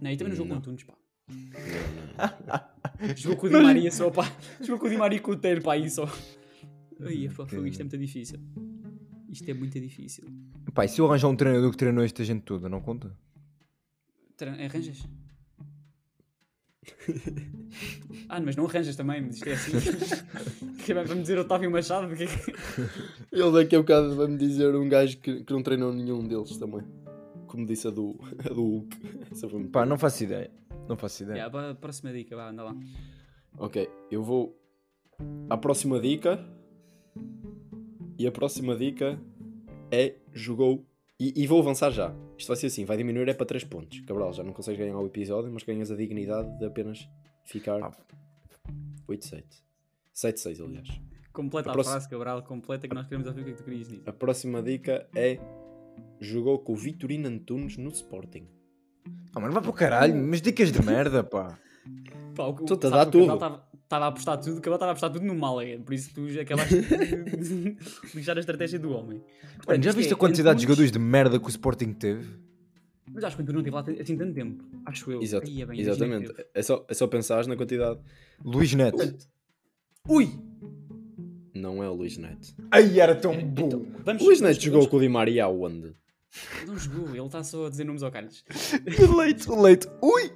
Não, e também não jogou Não. com Tunes, pá. Jogou com o Di Maria só, pá. Jogou com o Di Maria e com o Teiro, pá, aí só. Ai, pá, fogo, isto é muito difícil. Isto é muito difícil. Pá, e se eu arranjar um treinador que treinou esta gente toda, não conta? Tra- Arranjas? Ah, mas não arranjas também, mas isto é assim. Que vai- Vai-me dizer Otávio Machado? que é que- Ele daqui a bocado vai-me dizer um gajo que, que não treinou nenhum deles também. Como disse a do, a do Hulk. Pá, não faço ideia. Não faço ideia. Yeah, pá, próxima dica, vá, anda lá. Ok, eu vou à próxima dica. E a próxima dica é jogou. E, e vou avançar já. Isto vai ser assim: vai diminuir é para 3 pontos. Cabral, já não consegues ganhar o episódio, mas ganhas a dignidade de apenas ficar Ah. 8-7. 7-6, aliás. Completa A a, próxima- frase, Cabral, completa que nós queremos ouvir o que é que tu querias dizer. A próxima dica é jogou com o Vitorino Antunes no Sporting. Ah, mano, vai para o caralho. Mas dicas de merda, pá. Pá, o, Tu-te a dar tudo. Estava a apostar tudo, o Cabral estava a apostar tudo no Malaga, por isso tu já acabaste de lixar a estratégia do homem. Portanto, Mano, já viste é a quantidade de Antunes- jogadores de merda que o Sporting teve? Mas acho que o não teve lá assim tanto tempo, acho eu. Exato, Aí é bem, exatamente. É só, é só pensar na quantidade. Luís Neto. Ui! Não é o Luís Neto. Ai, era tão Então, bom. vamos, O Luís vamos- Neto jogou vamos- com o Di Maria aonde? Não jogou, ele está só a dizer nomes ao Carlos. Leite, leite. Ui!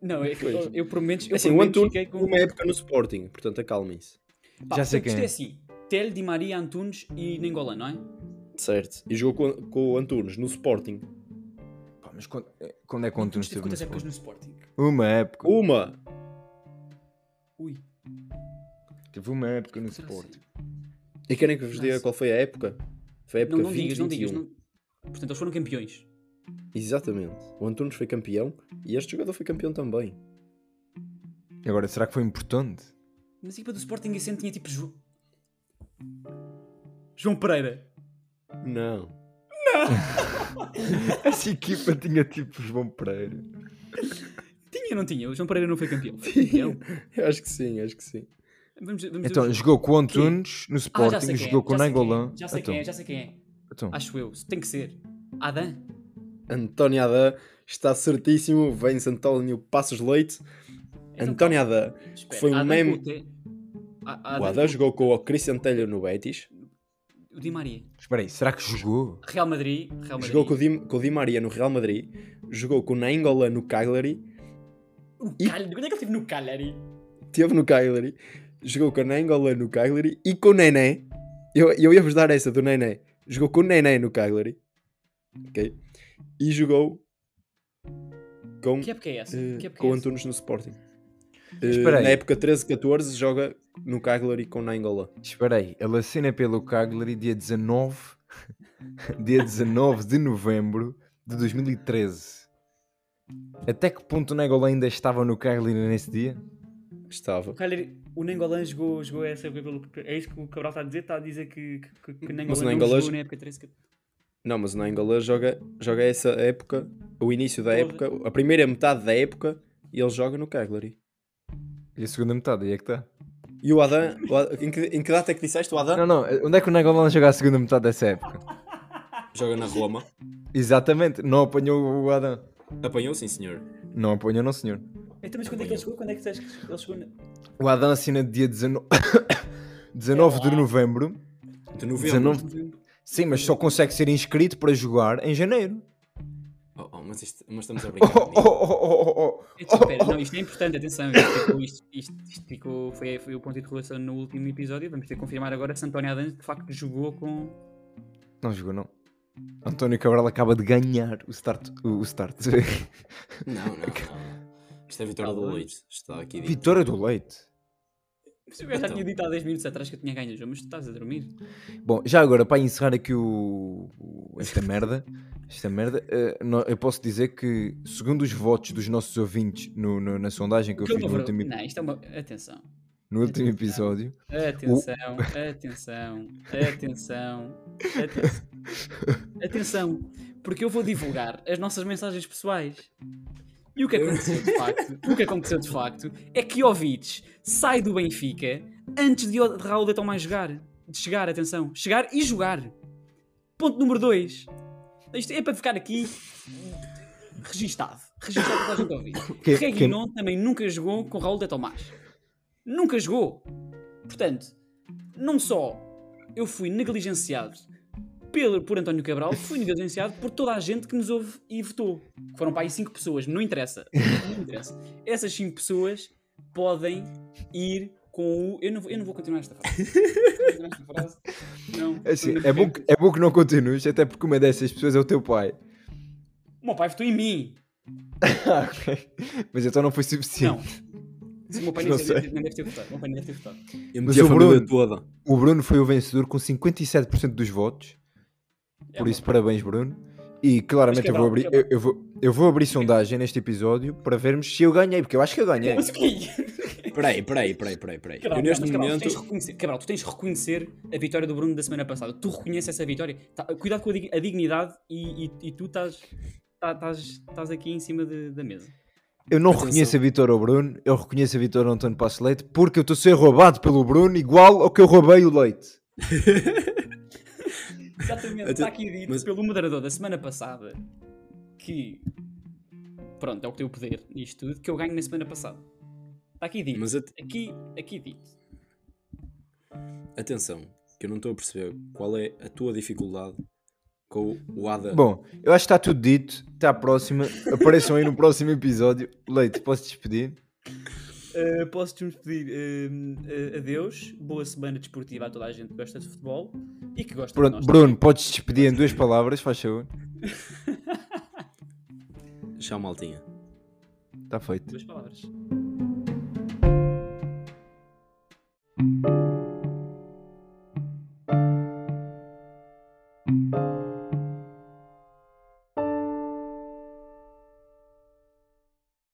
Não, é que eu, eu menos, eu Assim, por o Antunes fiquei com... uma época no Sporting, portanto acalmem-se. Pá, Já sei quem isto é assim, Tel, Di Maria, Antunes e Nengolan, não é? Certo. E jogou com, com o Antunes no Sporting. Pá, mas quando, quando é que o Antunes teve quantas épocas no Sporting? Uma época. Uma! Ui. Teve uma época no Sporting. E querem que vos diga qual foi a época? Foi a época Não, não 20, digas, não digas. 21. Não... Portanto, eles foram campeões. Exatamente. O Antunes foi campeão e este jogador foi campeão também. Agora, será que foi importante? Mas a equipa do Sporting esse ano tinha tipo João... João Pereira. Não. Essa equipa tinha tipo João Pereira. Tinha ou não tinha? O João Pereira não foi campeão. Foi campeão. Eu acho que sim, acho que sim. Vamos, vamos Então, jogou com o Antunes no Ah, Sporting, sei quem é, jogou com o já sei quem é, Nangolan. Já sei Então, quem é, já sei quem é. Então. Acho eu. Tem que ser. Adam? António Adã está certíssimo. Vem-se António Passos Leite. Então, António Espera, que foi um Adam meme. com o Adam jogou com o Cristian Telho no Betis. O Di Maria. Espera aí, será que jogou? Real Madrid. Real Madrid. Jogou com o, Di, com o Di Maria no Real Madrid. Jogou com o Nainggolan no Cagliari. O E- Cagliari. Quando é que ele esteve no Cagliari? Teve no Cagliari. Jogou com o Nainggolan no Cagliari. E com o Nené. Eu, eu ia-vos dar essa do Nené. Jogou com o Nené no Cagliari. Ok? E jogou com, Que época é essa? Que época com o é? Antunes no Sporting. Aí. na época 13-14 joga no Cagliari com Nainggolan. Espera aí, ele assina pelo Cagliari dia 19, dia 19 de novembro de 2013. Até que ponto o Negolan ainda estava no Cagliari nesse dia? Estava. O Cagliari, o Nengolan jogou, jogou essa época pelo. É isso que o Cabral está a dizer? Está a dizer que, que, que Nengolan Mas o não Nainggolan- jogou na época 13 que- Não, mas o Nainggolan joga, joga essa época, o início da época, a primeira metade da época, e ele joga no Cagliari. E a segunda metade, aí é que está. E o Adam, o Adam- em, que, em que data é que disseste o Adam? Não, não, onde é que o Negolan joga a segunda metade dessa época? Joga na Roma. Exatamente, não apanhou o Adam. Apanhou, sim, senhor. Não apanhou, não senhor. Então, mas quando é que ele chegou? Quando é que ele chegou? Na... O Adam assina dia 19, 19 de novembro. De novembro. 19... Sim, mas só consegue ser inscrito para jogar em janeiro. Oh, oh, mas, isto, mas estamos a Oh, brincar. oh, oh, oh, oh, oh. Então, espera, não, isto é importante, atenção. Isto ficou, isto, isto, isto ficou foi, foi o ponto de interrogação no último episódio. Vamos ter que confirmar agora se António Adams de facto jogou com. Não jogou, não. António Cabral acaba de ganhar o start. O, o start. Não, não, não. Isto é a vitória do. Leite. Está aqui dito. Vitória do Leite. Mas eu já Então. tinha dito há 10 minutos atrás que eu tinha ganho o jogo, mas tu estás a dormir. Bom, já agora, para encerrar aqui o, o- esta merda, esta merda, no- eu posso dizer que, segundo os votos dos nossos ouvintes no- no- na sondagem que eu Que fiz no ver- último Não, isto é uma. Atenção. no último episódio. Atenção, atenção, atenção, atenção, atenção, porque eu vou divulgar as nossas mensagens pessoais. E o que aconteceu de facto, o que aconteceu de facto é que Jovic sai do Benfica antes de Raul de Tomás jogar. De chegar, atenção, chegar e jogar. Ponto número 2. Isto é para ficar aqui registado. Registado para a gente ouvir. Que- Reguilhon também nunca jogou com Raul de Tomás. Nunca jogou. Portanto, não só eu fui negligenciado pelo, por António Cabral, fui negligenciado por toda a gente que nos ouve e votou. Foram para aí 5 pessoas, não interessa. Não interessa. Essas 5 pessoas podem ir com o. Eu não, vou- eu não vou continuar esta frase. Não vou continuar esta frase. Não. É, assim, Não é, bom que, é bom que não continues, até porque uma dessas pessoas é o teu pai. O meu pai votou em mim. Ah, ok. Mas então não foi suficiente. Não. O meu pai Não nem deve, ter votado. O meu pai nem deve ter votado. Eu Mas meti a o Bruno- toda. O Bruno foi o vencedor com 57% dos votos. É Por isso, parabéns, Bruno. E claramente eu, Cabral, vou abrir, Cabral. eu, eu vou, eu vou abrir sondagem neste episódio para vermos se eu ganhei, porque eu acho que eu ganhei. Mas quê? Peraí, peraí, peraí, peraí, peraí. Cabral, Eu neste mas, Cabral, tu momento. tens de reconhecer, Cabral, tu tens de reconhecer a vitória do Bruno da semana passada. Tu reconheces essa vitória. Tá- cuidado com a, dig- a dignidade e, e- e tu estás tá- estás estás aqui em cima de- da mesa. Eu não Atenção. reconheço a vitória ao Bruno, eu reconheço a vitória ao António Passo Leite, porque eu estou a ser roubado pelo Bruno igual ao que eu roubei o Leite. Exatamente, está aqui dito mas- pelo moderador da semana passada que pronto, é o que tem o poder nisto tudo, que eu ganho na semana passada. Está aqui dito. Mas at- Aqui, aqui dito. atenção, que eu não estou a perceber qual é a tua dificuldade com o Ada. Bom, eu acho que está tudo dito. Até à próxima. Apareçam aí no próximo episódio. Leite, posso despedir? Eh, posso-te pedir uh, uh, adeus, boa semana desportiva a toda a gente que gosta de futebol e que gosta Pronto, de nós. Bruno, também. podes despedir em duas palavras, faz favor. Tchau, maltinha. Está feito. Duas palavras.